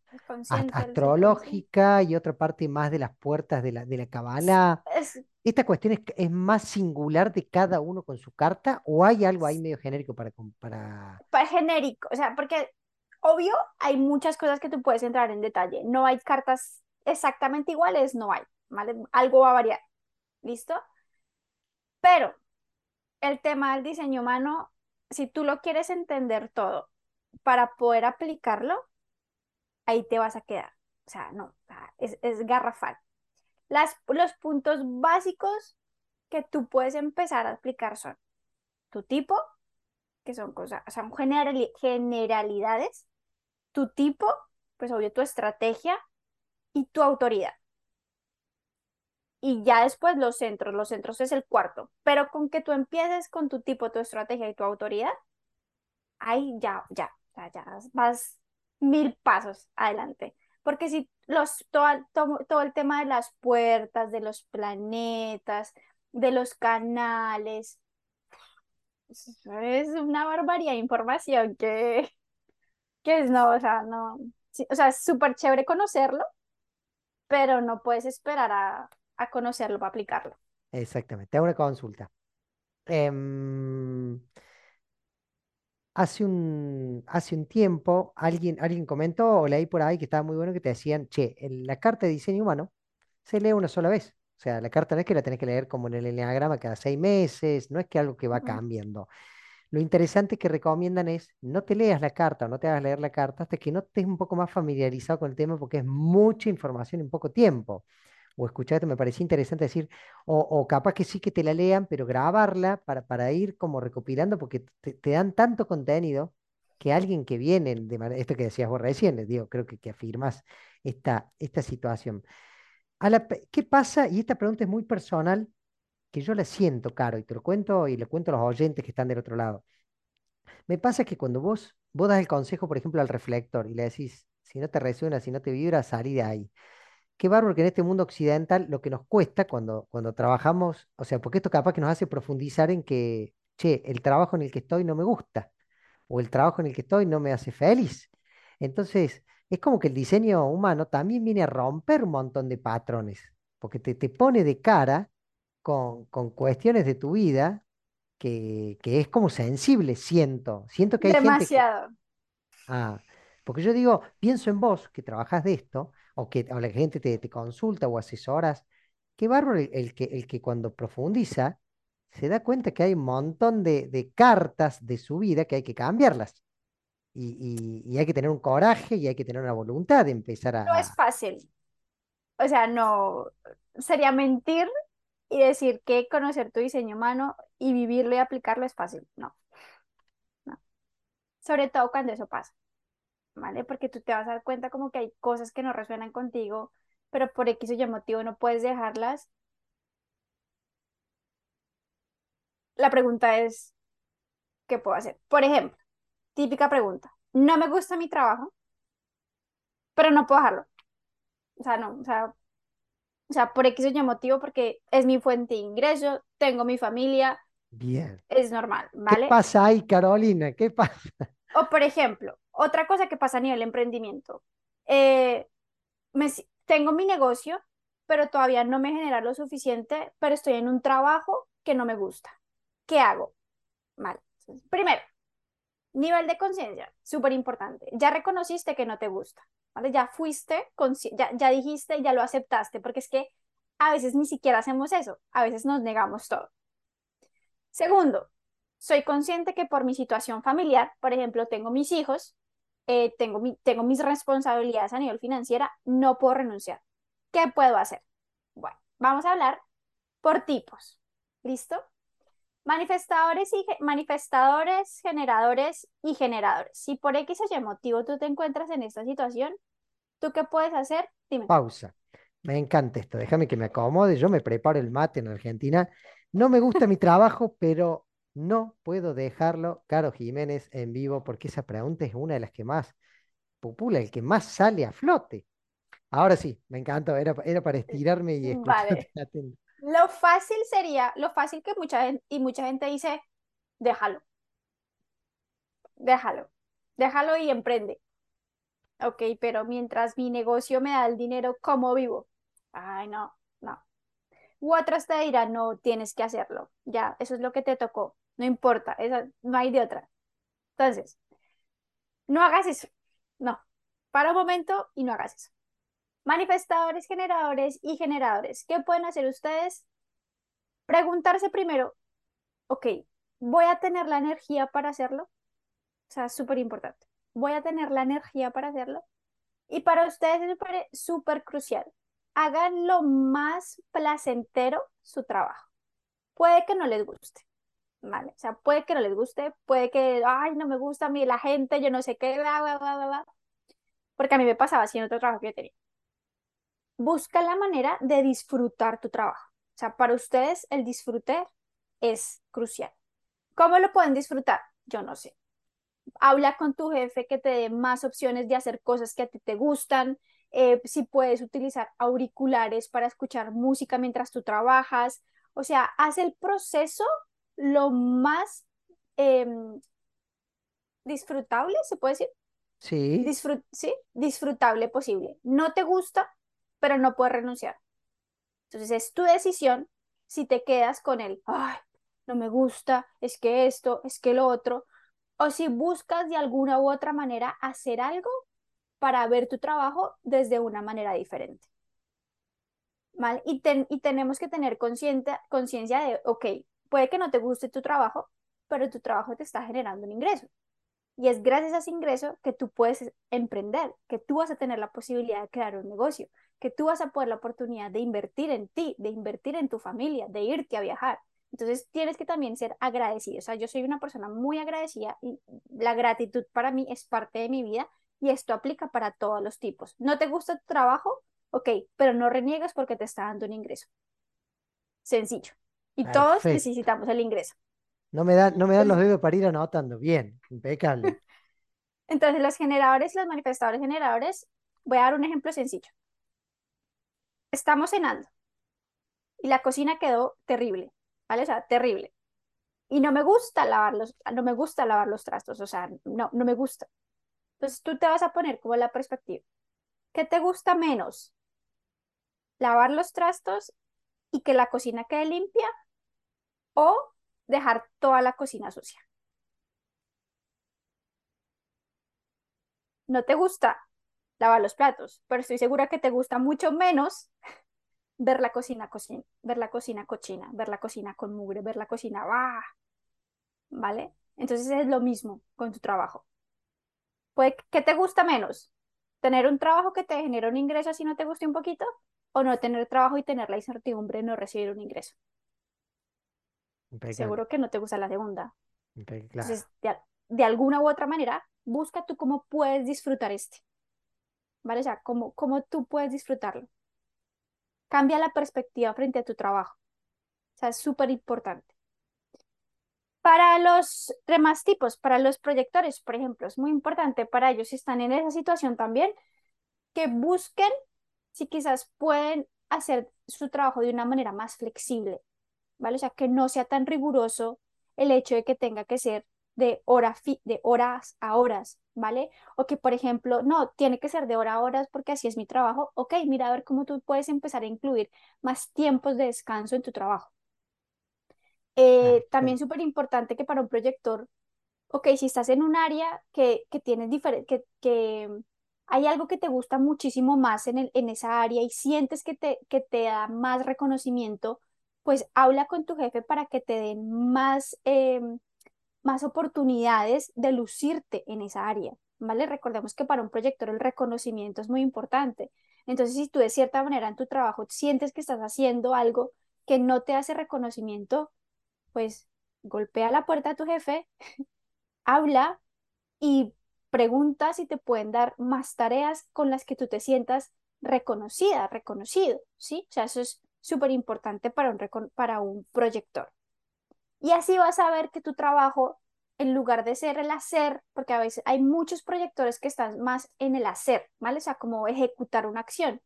[SPEAKER 1] astrológica y otra parte más de las puertas de la, de la Kabbalah.
[SPEAKER 2] Es,
[SPEAKER 1] ¿Esta cuestión es, es más singular de cada uno con su carta o hay algo ahí medio genérico para, para...
[SPEAKER 2] pa- genérico, o sea, porque obvio hay muchas cosas que tú puedes entrar en detalle. No hay cartas exactamente iguales, no hay. Algo va a variar, ¿listo? Pero el tema del diseño humano, si tú lo quieres entender todo para poder aplicarlo, ahí te vas a quedar. O sea, no, o sea, es, es garrafal. Las, los puntos básicos que tú puedes empezar a aplicar son tu tipo, que son cosas, son generali- generalidades, tu tipo, pues obvio tu estrategia y tu autoridad. Y ya después los centros, los centros es el cuarto, pero con que tú empieces con tu tipo, tu estrategia y tu autoridad, ahí ya, ya, ya, ya vas mil pasos adelante. Porque si los, todo, todo, todo el tema de las puertas, de los planetas, de los canales, es una barbaridad de información que, que es, no, o sea, no, sí, o sea, es súper chévere conocerlo, pero no puedes esperar a, a conocerlo para aplicarlo.
[SPEAKER 1] Exactamente, te hago una consulta. Em, hace un, hace un tiempo alguien, alguien comentó o leí por ahí que estaba muy bueno que te decían, che, el- la carta de diseño humano se lee una sola vez. O sea, la carta no es que la tenés que leer como en el enneagrama cada seis meses, no es que algo que va cambiando. Lo interesante que recomiendan es no te leas la carta o no te hagas leer la carta hasta que no estés un poco más familiarizado con el tema porque es mucha información en poco tiempo. O escuchate, me parecía interesante decir, o, capaz que sí que te la lean, pero grabarla para, para ir como recopilando porque te, dan tanto contenido que alguien que viene, de manera, esto que decías vos recién, digo, creo que, que afirmas esta, esta situación. A la ¿qué pasa? Y esta pregunta es muy personal, que yo la siento, Caro, y te lo cuento y le cuento a los oyentes que están del otro lado. Me pasa que cuando vos, vos das el consejo, por ejemplo, al reflector y le decís, si no te resuena, si no te vibra, salí de ahí. Qué bárbaro que en este mundo occidental lo que nos cuesta cuando, cuando trabajamos, o sea, porque esto capaz que nos hace profundizar en que, che, el trabajo en el que estoy no me gusta, o el trabajo en el que estoy no me hace feliz. Entonces, es como que el diseño humano también viene a romper un montón de patrones, porque te, te pone de cara con, con cuestiones de tu vida que, que es como sensible, siento. Siento que hay gente que,
[SPEAKER 2] Demasiado.
[SPEAKER 1] ah, porque yo digo, pienso en vos que trabajás de esto, o que o la gente te, te consulta o asesoras, qué bárbaro el, el que, el que cuando profundiza se da cuenta que hay un montón de, de cartas de su vida que hay que cambiarlas. Y, y- y hay que tener un coraje y hay que tener una voluntad de empezar
[SPEAKER 2] No es
[SPEAKER 1] a...
[SPEAKER 2] fácil. O sea, no, sería mentir y decir que conocer tu diseño humano y vivirlo y aplicarlo es fácil. No, no. Sobre todo cuando eso pasa, ¿vale? Porque tú te vas a dar cuenta como que hay cosas que no resuenan contigo, pero por X o Y motivo no puedes dejarlas. La pregunta es, ¿qué puedo hacer? Por ejemplo, típica pregunta, no me gusta mi trabajo, pero no puedo dejarlo. O sea, no, o sea, o sea, por X o Y motivo, porque es mi fuente de ingreso, tengo mi familia,
[SPEAKER 1] Bien.
[SPEAKER 2] es normal,
[SPEAKER 1] ¿Qué
[SPEAKER 2] ¿vale?
[SPEAKER 1] pasa ahí, Carolina? ¿Qué pasa?
[SPEAKER 2] O por ejemplo, otra cosa que pasa a nivel emprendimiento, eh, me tengo mi negocio, pero todavía no me genera lo suficiente, pero estoy en un trabajo que no me gusta. ¿Qué hago? Entonces, Primero, nivel de conciencia, súper importante. Ya reconociste que no te gusta. Ya fuiste, ya, ya dijiste, ya lo aceptaste, porque es que a veces ni siquiera hacemos eso, a veces nos negamos todo. Segundo, soy consciente que por mi situación familiar, por ejemplo, tengo mis hijos, eh, tengo, mi- tengo mis responsabilidades a nivel financiera, no puedo renunciar. ¿Qué puedo hacer? Bueno, vamos a hablar por tipos. ¿Listo? Manifestadores y manifestadores, generadores y generadores. Si por X o Y motivo tú te encuentras en esta situación, ¿tú qué puedes hacer? Dime.
[SPEAKER 1] Pausa. Me encanta esto. Déjame que me acomode. Yo me preparo el mate en Argentina. No me gusta mi trabajo, pero no puedo dejarlo, Caro Jiménez, en vivo, porque esa pregunta es una de las que más popula, el que más sale a flote. Ahora sí, me encantó. Era, era para estirarme y escucharte
[SPEAKER 2] Vale. Lo fácil sería, lo fácil que mucha gente, y mucha gente dice, déjalo, déjalo, déjalo y emprende. Ok, pero mientras mi negocio me da el dinero, ¿cómo vivo? Ay, no, no. U te dirán, no, tienes que hacerlo. Ya, eso es lo que te tocó. No importa, no hay de otra. Entonces, no hagas eso. No. Para un momento y no hagas eso. Manifestadores, generadores y generadores. ¿Qué pueden hacer ustedes? Preguntarse primero, ok, ¿voy a tener la energía para hacerlo? O sea, súper importante. ¿Voy a tener la energía para hacerlo? Y para ustedes es súper crucial. Hagan lo más placentero su trabajo. Puede que no les guste, ¿vale? O sea, puede que no les guste, puede que, ay, no me gusta a mí la gente, yo no sé qué, bla, bla, bla, bla. Porque a mí me pasaba así en otro trabajo que yo tenía. Busca la manera de disfrutar tu trabajo. O sea, para ustedes el disfrute es crucial. ¿Cómo lo pueden disfrutar? Yo no sé. Habla con tu jefe que te dé más opciones de hacer cosas que a ti te gustan. Eh, si puedes utilizar auriculares para escuchar música mientras tú trabajas. O sea, haz el proceso lo más em, disfrutable, se puede decir,
[SPEAKER 1] Sí,
[SPEAKER 2] Disfrut- ¿sí? disfrutable posible. No te gusta, pero no puedes renunciar. Entonces es tu decisión si te quedas con el, ay, no me gusta, es que esto, es que lo otro, o si buscas de alguna u otra manera hacer algo para ver tu trabajo desde una manera diferente. ¿Vale? Y, ten- y tenemos que tener conciencia de, ok, puede que no te guste tu trabajo, pero tu trabajo te está generando un ingreso. Y es gracias a ese ingreso que tú puedes emprender, que tú vas a tener la posibilidad de crear un negocio, que tú vas a poder la oportunidad de invertir en ti, de invertir en tu familia, de irte a viajar. Entonces tienes que también ser agradecido. O sea, yo soy una persona muy agradecida y la gratitud para mí es parte de mi vida y esto aplica para todos los tipos. ¿No te gusta tu trabajo? Ok, pero no reniegues porque te está dando un ingreso. Sencillo. Y todos necesitamos el ingreso.
[SPEAKER 1] No me dan, no me dan los dedos para ir anotando. Bien, impecable.
[SPEAKER 2] Entonces, los generadores, los manifestadores generadores, voy a dar un ejemplo sencillo. Estamos cenando y la cocina quedó terrible, ¿vale? O sea, terrible. Y no me gusta lavar los, no me gusta lavar los trastos, o sea, no, no me gusta. Entonces, tú te vas a poner como la perspectiva. ¿Qué te gusta menos? ¿Lavar los trastos y que la cocina quede limpia o dejar toda la cocina sucia? No te gusta lavar los platos, pero estoy segura que te gusta mucho menos ver la cocina, cocina, ver la cocina cochina, ver la cocina con mugre, ver la cocina, ¡bah! ¿vale? Entonces es lo mismo con tu trabajo. Pues, ¿qué te gusta menos? ¿Tener un trabajo que te genera un ingreso así no te guste un poquito? ¿O no tener trabajo y tener la incertidumbre de no recibir un ingreso?
[SPEAKER 1] Impecable,
[SPEAKER 2] Seguro que no te gusta la segunda. Entonces, de, de alguna u otra manera, busca tú cómo puedes disfrutar este. ¿Vale? O sea, cómo, tú puedes disfrutarlo. Cambia la perspectiva frente a tu trabajo. O sea, es súper importante. Para los demás tipos, para los proyectores, por ejemplo, es muy importante para ellos si están en esa situación también que busquen si quizás pueden hacer su trabajo de una manera más flexible, ¿vale? O sea, que no sea tan riguroso el hecho de que tenga que ser de, hora de horas a horas, ¿vale? O que, por ejemplo, no, tiene que ser de hora a horas porque así es mi trabajo. Ok, mira a ver cómo tú puedes empezar a incluir más tiempos de descanso en tu trabajo. Eh, también súper importante que para un proyector, ok, si estás en un área que, que tienes diferente, que, que hay algo que te gusta muchísimo más en, el, en esa área y sientes que te, que te da más reconocimiento, pues habla con tu jefe para que te den más, em, más oportunidades de lucirte en esa área, ¿vale? Recordemos que para un proyector el reconocimiento es muy importante. Entonces, si tú de cierta manera en tu trabajo sientes que estás haciendo algo que no te hace reconocimiento, pues golpea la puerta a tu jefe, habla y pregunta si te pueden dar más tareas con las que tú te sientas reconocida, reconocido, ¿sí? O sea, eso es súper importante para un, para un proyector. Y así vas a ver que tu trabajo, en lugar de ser el hacer, porque a veces hay muchos proyectores que están más en el hacer, ¿vale? O sea, como ejecutar una acción.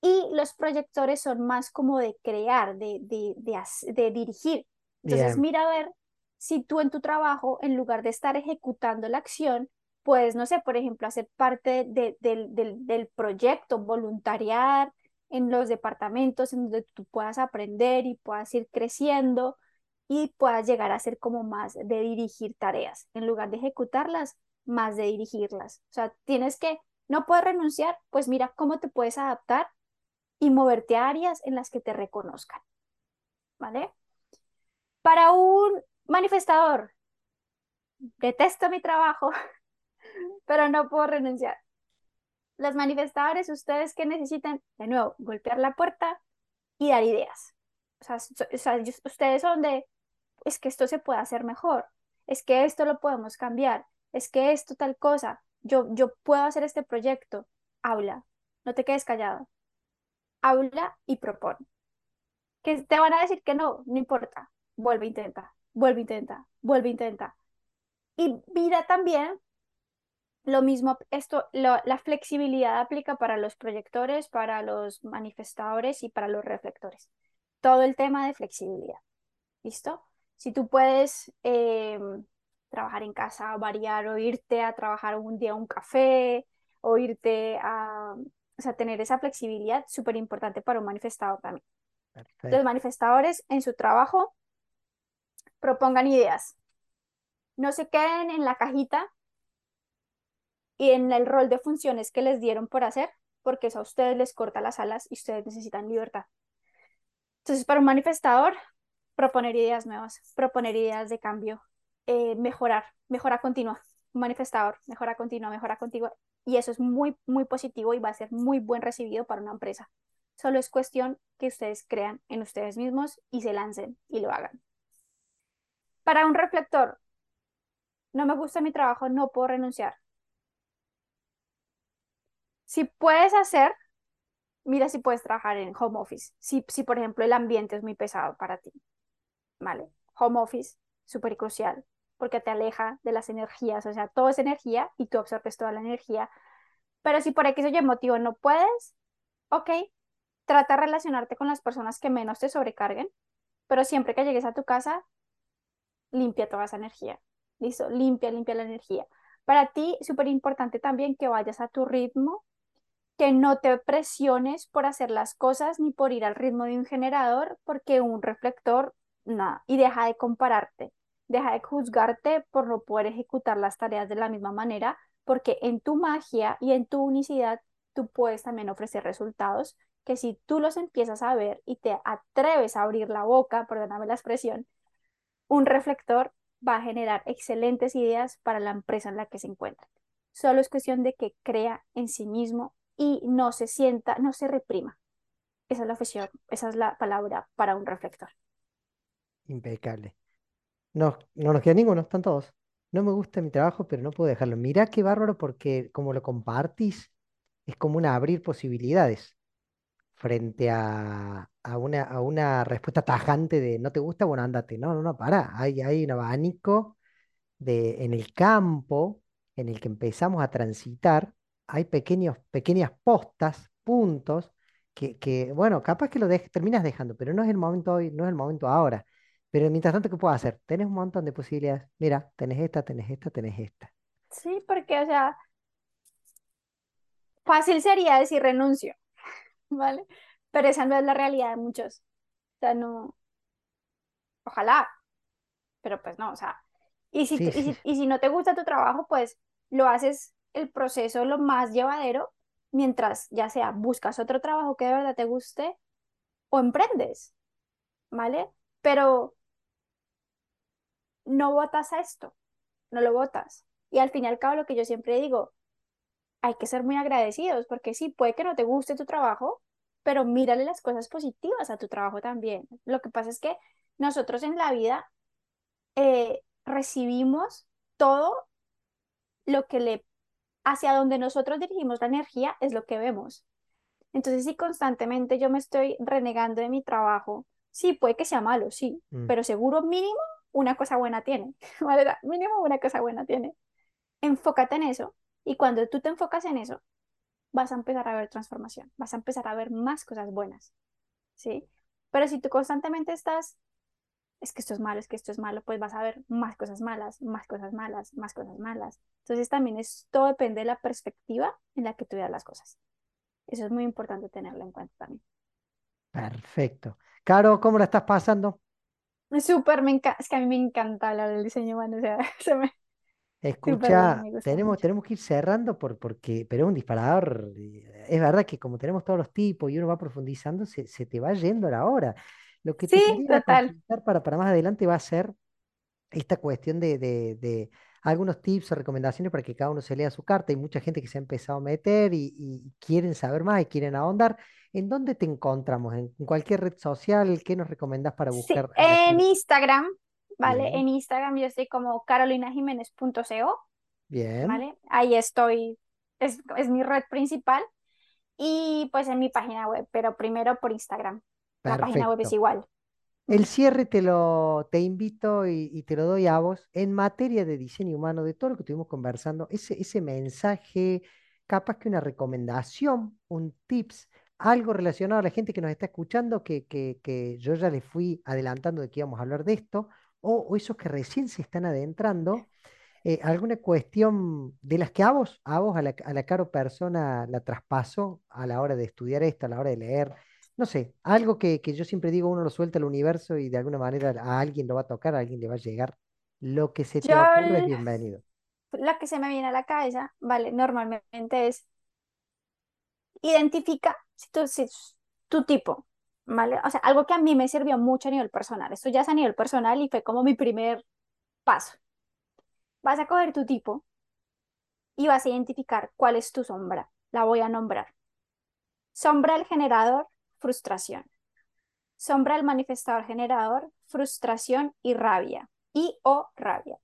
[SPEAKER 2] Y los proyectores son más como de crear, de, de, de, dirigir. Entonces, mira a ver si tú en tu trabajo, en lugar de estar ejecutando la acción, puedes, no sé, por ejemplo, hacer parte del, del, del proyecto, voluntariar en los departamentos en donde tú puedas aprender y puedas ir creciendo y puedas llegar a ser como más de dirigir tareas, en lugar de ejecutarlas, más de dirigirlas. O sea, tienes que, no puedes renunciar, pues mira cómo te puedes adaptar y moverte a áreas en las que te reconozcan. ¿Vale? Para un manifestador, detesto mi trabajo, pero no puedo renunciar. Los manifestadores, ustedes que necesitan, de nuevo, golpear la puerta y dar ideas. O sea, ustedes son de, es que esto se puede hacer mejor, es que esto lo podemos cambiar, es que esto tal cosa, yo, yo puedo hacer este proyecto. Habla, no te quedes callado. Habla y propone. Que te van a decir que no, no importa. Vuelve, intenta, vuelve, intenta, vuelve, intenta. Y mira también lo mismo, esto, la flexibilidad aplica para los proyectores, para los manifestadores y para los reflectores. Todo el tema de flexibilidad. ¿Listo? Si tú puedes em, trabajar en casa, variar o irte a trabajar un día a un café o irte a, o sea, tener esa flexibilidad, súper importante para un manifestador también. Los manifestadores en su trabajo propongan ideas. No se queden en la cajita y en el rol de funciones que les dieron por hacer, porque eso a ustedes les corta las alas y ustedes necesitan libertad. Entonces, para un manifestador, proponer ideas nuevas, proponer ideas de cambio, eh, mejorar, mejora continua. Manifestador, mejora continua, mejora continua. Y eso es muy, muy positivo y va a ser muy buen recibido para una empresa. Solo es cuestión que ustedes crean en ustedes mismos y se lancen y lo hagan. Para un reflector, no me gusta mi trabajo, no puedo renunciar. Si puedes hacer, mira si puedes trabajar en home office. Si, si por ejemplo, el ambiente es muy pesado para ti. ¿Vale? Home office, súper crucial, porque te aleja de las energías. O sea, todo es energía y tú absorbes toda la energía. Pero si por X o Y motivo no puedes, ok, trata de relacionarte con las personas que menos te sobrecarguen, pero siempre que llegues a tu casa, limpia toda esa energía. Listo, limpia, limpia la energía. Para ti, súper importante también que vayas a tu ritmo que no te presiones por hacer las cosas ni por ir al ritmo de un generador, porque un reflector, nada, y deja de compararte, deja de juzgarte por no poder ejecutar las tareas de la misma manera, porque en tu magia y en tu unicidad tú puedes también ofrecer resultados que si tú los empiezas a ver y te atreves a abrir la boca, perdóname la expresión, un reflector va a generar excelentes ideas para la empresa en la que se encuentra. Solo es cuestión de que crea en sí mismo y no se sienta, no se reprima. Esa es la función, esa es la palabra para un reflector.
[SPEAKER 1] Impecable. No, no nos queda ninguno, están todos. No me gusta mi trabajo, pero no puedo dejarlo. Mirá qué bárbaro porque como lo compartís, es como un abrir posibilidades. frente a, a una, a una respuesta tajante de no te gusta, bueno, ándate. No, no, no, para. Hay, hay un abanico de, en el campo en el que empezamos a transitar, hay pequeños, pequeñas postas, puntos, que, que, bueno, capaz que lo dej- terminas dejando, pero no es el momento hoy, no es el momento ahora. Pero mientras tanto, ¿qué puedo hacer? Tenés un montón de posibilidades. Mira, tenés esta, tenés esta, tenés esta.
[SPEAKER 2] Sí, porque, o sea, fácil sería decir renuncio, ¿vale? Pero esa no es la realidad de muchos. O sea, no, ojalá, pero pues no, o sea, y si,
[SPEAKER 1] Sí,
[SPEAKER 2] tú- y
[SPEAKER 1] sí,
[SPEAKER 2] si, y si no te gusta tu trabajo, pues lo haces el proceso lo más llevadero mientras ya sea buscas otro trabajo que de verdad te guste o emprendes, ¿vale? Pero no votas a esto, no lo votas. Y al fin y al cabo, lo que yo siempre digo, hay que ser muy agradecidos, porque sí, puede que no te guste tu trabajo, pero mírale las cosas positivas a tu trabajo también. Lo que pasa es que nosotros en la vida eh, recibimos todo lo que le, hacia donde nosotros dirigimos la energía es lo que vemos. Entonces, si constantemente yo me estoy renegando de mi trabajo, sí, puede que sea malo, sí,
[SPEAKER 1] Mm,
[SPEAKER 2] pero seguro mínimo una cosa buena tiene, ¿vale? Mínimo una cosa buena tiene. Enfócate en eso y cuando tú te enfocas en eso, vas a empezar a ver transformación, vas a empezar a ver más cosas buenas, ¿sí? Pero si tú constantemente estás, es que esto es malo, es que esto es malo, pues vas a ver más cosas malas, más cosas malas, más cosas malas. Entonces también es, todo depende de la perspectiva en la que tú veas las cosas. Eso es muy importante tenerlo en cuenta también.
[SPEAKER 1] perfecto. Caro, ¿cómo la estás pasando?
[SPEAKER 2] Súper, me encanta, es que a mí me encanta hablar del diseño humano, o sea, se me, súper bien,
[SPEAKER 1] Escucha, tenemos, tenemos que ir cerrando por, porque, pero es un disparador. eh, Es verdad que como tenemos todos los tipos y uno va profundizando, se, se te va yendo la hora. Lo que te
[SPEAKER 2] Sí,
[SPEAKER 1] quería
[SPEAKER 2] total.
[SPEAKER 1] para, para más adelante va a ser esta cuestión de, de- de algunos tips o recomendaciones para que cada uno se lea su carta. Hay mucha gente que se ha empezado a meter y, y quieren saber más y quieren ahondar. ¿En dónde te encontramos? ¿En cualquier red social? ¿Qué nos recomendás para buscar
[SPEAKER 2] en? Instagram, ¿vale?
[SPEAKER 1] Bien,
[SPEAKER 2] En Instagram yo estoy como carolinajiménez.co,
[SPEAKER 1] bien,
[SPEAKER 2] ¿vale? Ahí estoy, es, es mi red principal y pues en mi página web, pero primero por Instagram. La página web es
[SPEAKER 1] perfecto.
[SPEAKER 2] igual.
[SPEAKER 1] El cierre te lo te invito y, te lo doy a vos en materia de diseño humano, de todo lo que estuvimos conversando, ese, ese mensaje, capaz que una recomendación, un tips, algo relacionado a la gente que nos está escuchando, que, que, que yo ya les fui adelantando de que íbamos a hablar de esto, o, esos que recién se están adentrando, eh, alguna cuestión de las que a vos, a vos, la, a la caro persona la traspaso a la hora de estudiar esto, a la hora de leer. No sé, algo que, que yo siempre digo, uno lo suelta al universo y de alguna manera a alguien lo va a tocar, a alguien le va a llegar. Lo que se
[SPEAKER 2] Yo
[SPEAKER 1] te ocurra es bienvenido.
[SPEAKER 2] la que se me viene a la cabeza, ¿vale? Normalmente es identifica si tu, si tu tipo, ¿vale? O sea, algo que a mí me sirvió mucho a nivel personal. Esto ya es a nivel personal y fue como mi primer paso. Vas a coger tu tipo y vas a identificar cuál es tu sombra. La voy a nombrar. Sombra del generador, frustración. Sombra del manifestador generador, frustración y rabia. Y o rabia.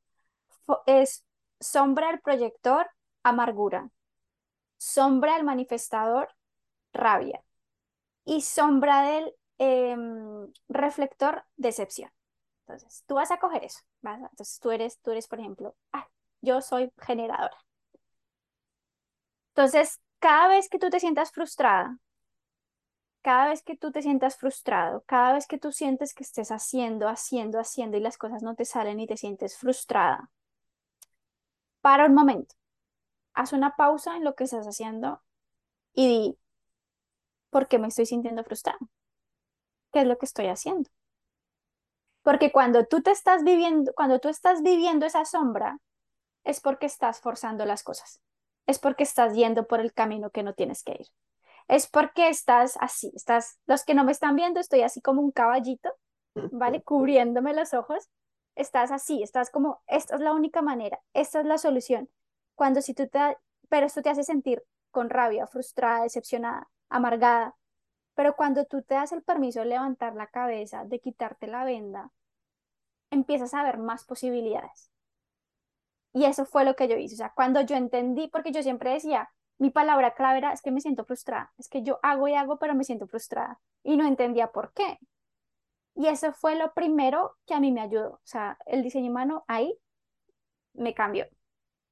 [SPEAKER 2] Es sombra del proyector, amargura. Sombra del manifestador, rabia. Y sombra del em, reflector, decepción. Entonces, tú vas a coger eso. entonces, tú eres, tú eres, por ejemplo, yo soy generadora. Entonces, cada vez que tú te sientas frustrada, cada vez que tú te sientas frustrado, cada vez que tú sientes que estés haciendo, haciendo, haciendo y las cosas no te salen y te sientes frustrada, para un momento, haz una pausa en lo que estás haciendo y di, ¿por qué me estoy sintiendo frustrada? ¿Qué es lo que estoy haciendo? Porque cuando tú te estás viviendo, cuando tú estás viviendo esa sombra, es porque estás forzando las cosas. Es porque estás yendo por el camino que no tienes que ir. Es porque estás así, estás, los que no me están viendo, estoy así como un caballito, ¿vale? Cubriéndome los ojos. Estás así, estás como, esta es la única manera, esta es la solución. Cuando si tú te, pero esto te hace sentir con rabia, frustrada, decepcionada, amargada. Pero cuando tú te das el permiso de levantar la cabeza, de quitarte la venda, empiezas a ver más posibilidades. Y eso fue lo que yo hice. O sea, cuando yo entendí, porque yo siempre decía, mi palabra clave era, es que me siento frustrada, es que yo hago y hago, pero me siento frustrada y no entendía por qué. Y eso fue lo primero que a mí me ayudó. O sea, el diseño humano ahí me cambió.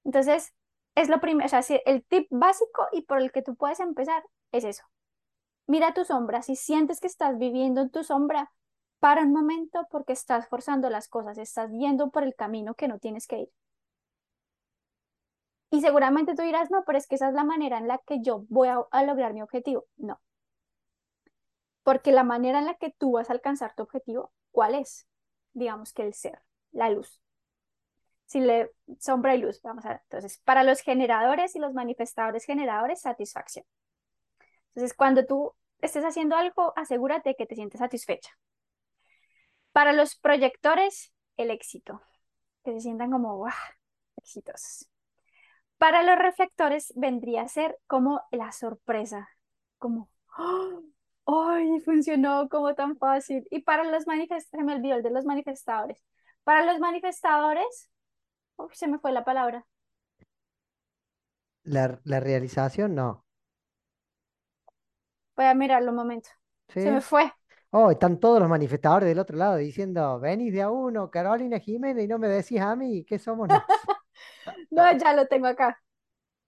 [SPEAKER 2] Entonces, es lo primero, o sea, el tip básico y por el que tú puedes empezar es eso. Mira tu sombra. Si sientes que estás viviendo en tu sombra, para un momento porque estás forzando las cosas, estás yendo por el camino que no tienes que ir. Y seguramente tú dirás, no, pero es que esa es la manera en la que yo voy a, lograr mi objetivo. No. Porque la manera en la que tú vas a alcanzar tu objetivo, ¿cuál es? Digamos que el ser, la luz. Si le sombra y luz, vamos a ver. Entonces, para los generadores y los manifestadores generadores, satisfacción. Entonces, cuando tú estés haciendo algo, asegúrate que te sientes satisfecha. Para los proyectores, el éxito. Que se sientan como, ¡guau! Exitosos. Para los reflectores vendría a ser como la sorpresa, como, ¡ay, funcionó como tan fácil! Y para los manifestadores, se me olvidó el de los manifestadores. Para los manifestadores, uy, se me fue la palabra.
[SPEAKER 1] La, realización, no.
[SPEAKER 2] Voy a mirarlo un momento. Se me fue.
[SPEAKER 1] Oh, están todos los manifestadores del otro lado diciendo, venís de a uno, Carolina Jiménez, y no me decís a mí, ¿qué somos
[SPEAKER 2] no, ya lo tengo acá.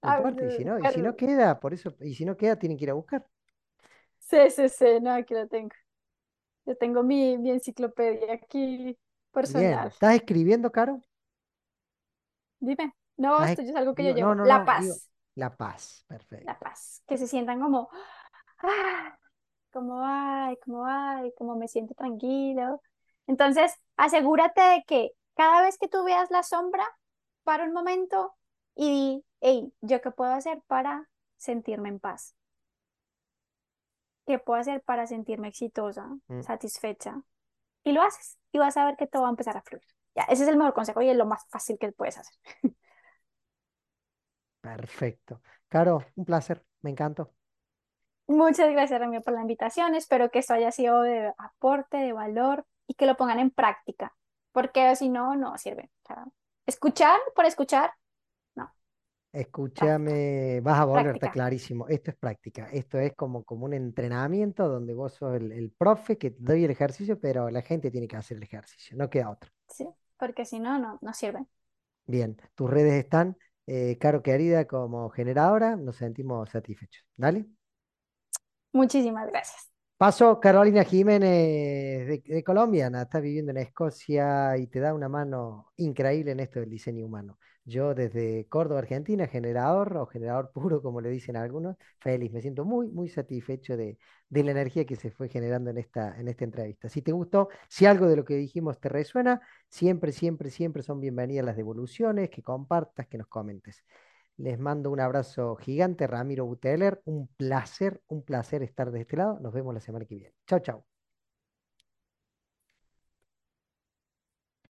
[SPEAKER 1] y si no, y si no queda, por eso, y si no queda, tienen que ir a buscar.
[SPEAKER 2] Sí, sí, sí, no, aquí lo tengo. Yo tengo mi, mi enciclopedia aquí personal.
[SPEAKER 1] ¿Estás escribiendo, Caro?
[SPEAKER 2] Dime. No, esto es algo que yo llevo. la paz.
[SPEAKER 1] la paz, perfecto.
[SPEAKER 2] La paz. Que se sientan como, ah, como, ay, como, ay, como me siento tranquilo. Entonces, asegúrate de que cada vez que tú veas la sombra, para un momento y di, hey, ¿yo qué puedo hacer para sentirme en paz? ¿Qué puedo hacer para sentirme exitosa, mm. satisfecha? Y lo haces y vas a ver que todo va a empezar a fluir. Ya, ese es el mejor consejo y es lo más fácil que puedes hacer.
[SPEAKER 1] Perfecto. Caro, un placer, me encantó.
[SPEAKER 2] Muchas gracias, Ramiro, por la invitación. Espero que esto haya sido de aporte, de valor y que lo pongan en práctica, porque si no, no sirve. Escuchar por escuchar, no.
[SPEAKER 1] Escúchame, vas a volver, está clarísimo. Esto es práctica. Esto es como, como un entrenamiento donde vos sos el, profe que doy el ejercicio, pero la gente tiene que hacer el ejercicio, no queda otro.
[SPEAKER 2] Sí, porque si no, no, no sirve.
[SPEAKER 1] Bien, tus redes están, eh, Caro Querida, como generadora, nos sentimos satisfechos. ¿Dale?
[SPEAKER 2] Muchísimas gracias.
[SPEAKER 1] Paso, Carolina Jiménez de, Colombia, está viviendo en Escocia y te da una mano increíble en esto del diseño humano. Yo desde Córdoba, Argentina, generador o generador puro, como le dicen algunos, feliz, me siento muy, muy satisfecho de, la energía que se fue generando en esta, en esta entrevista. Si te gustó, si algo de lo que dijimos te resuena, siempre, siempre, siempre son bienvenidas las devoluciones, que compartas, que nos comentes. Les mando un abrazo gigante, Ramiro Buteler. Un placer, un placer estar de este lado. Nos vemos la semana que viene. Chao, chao.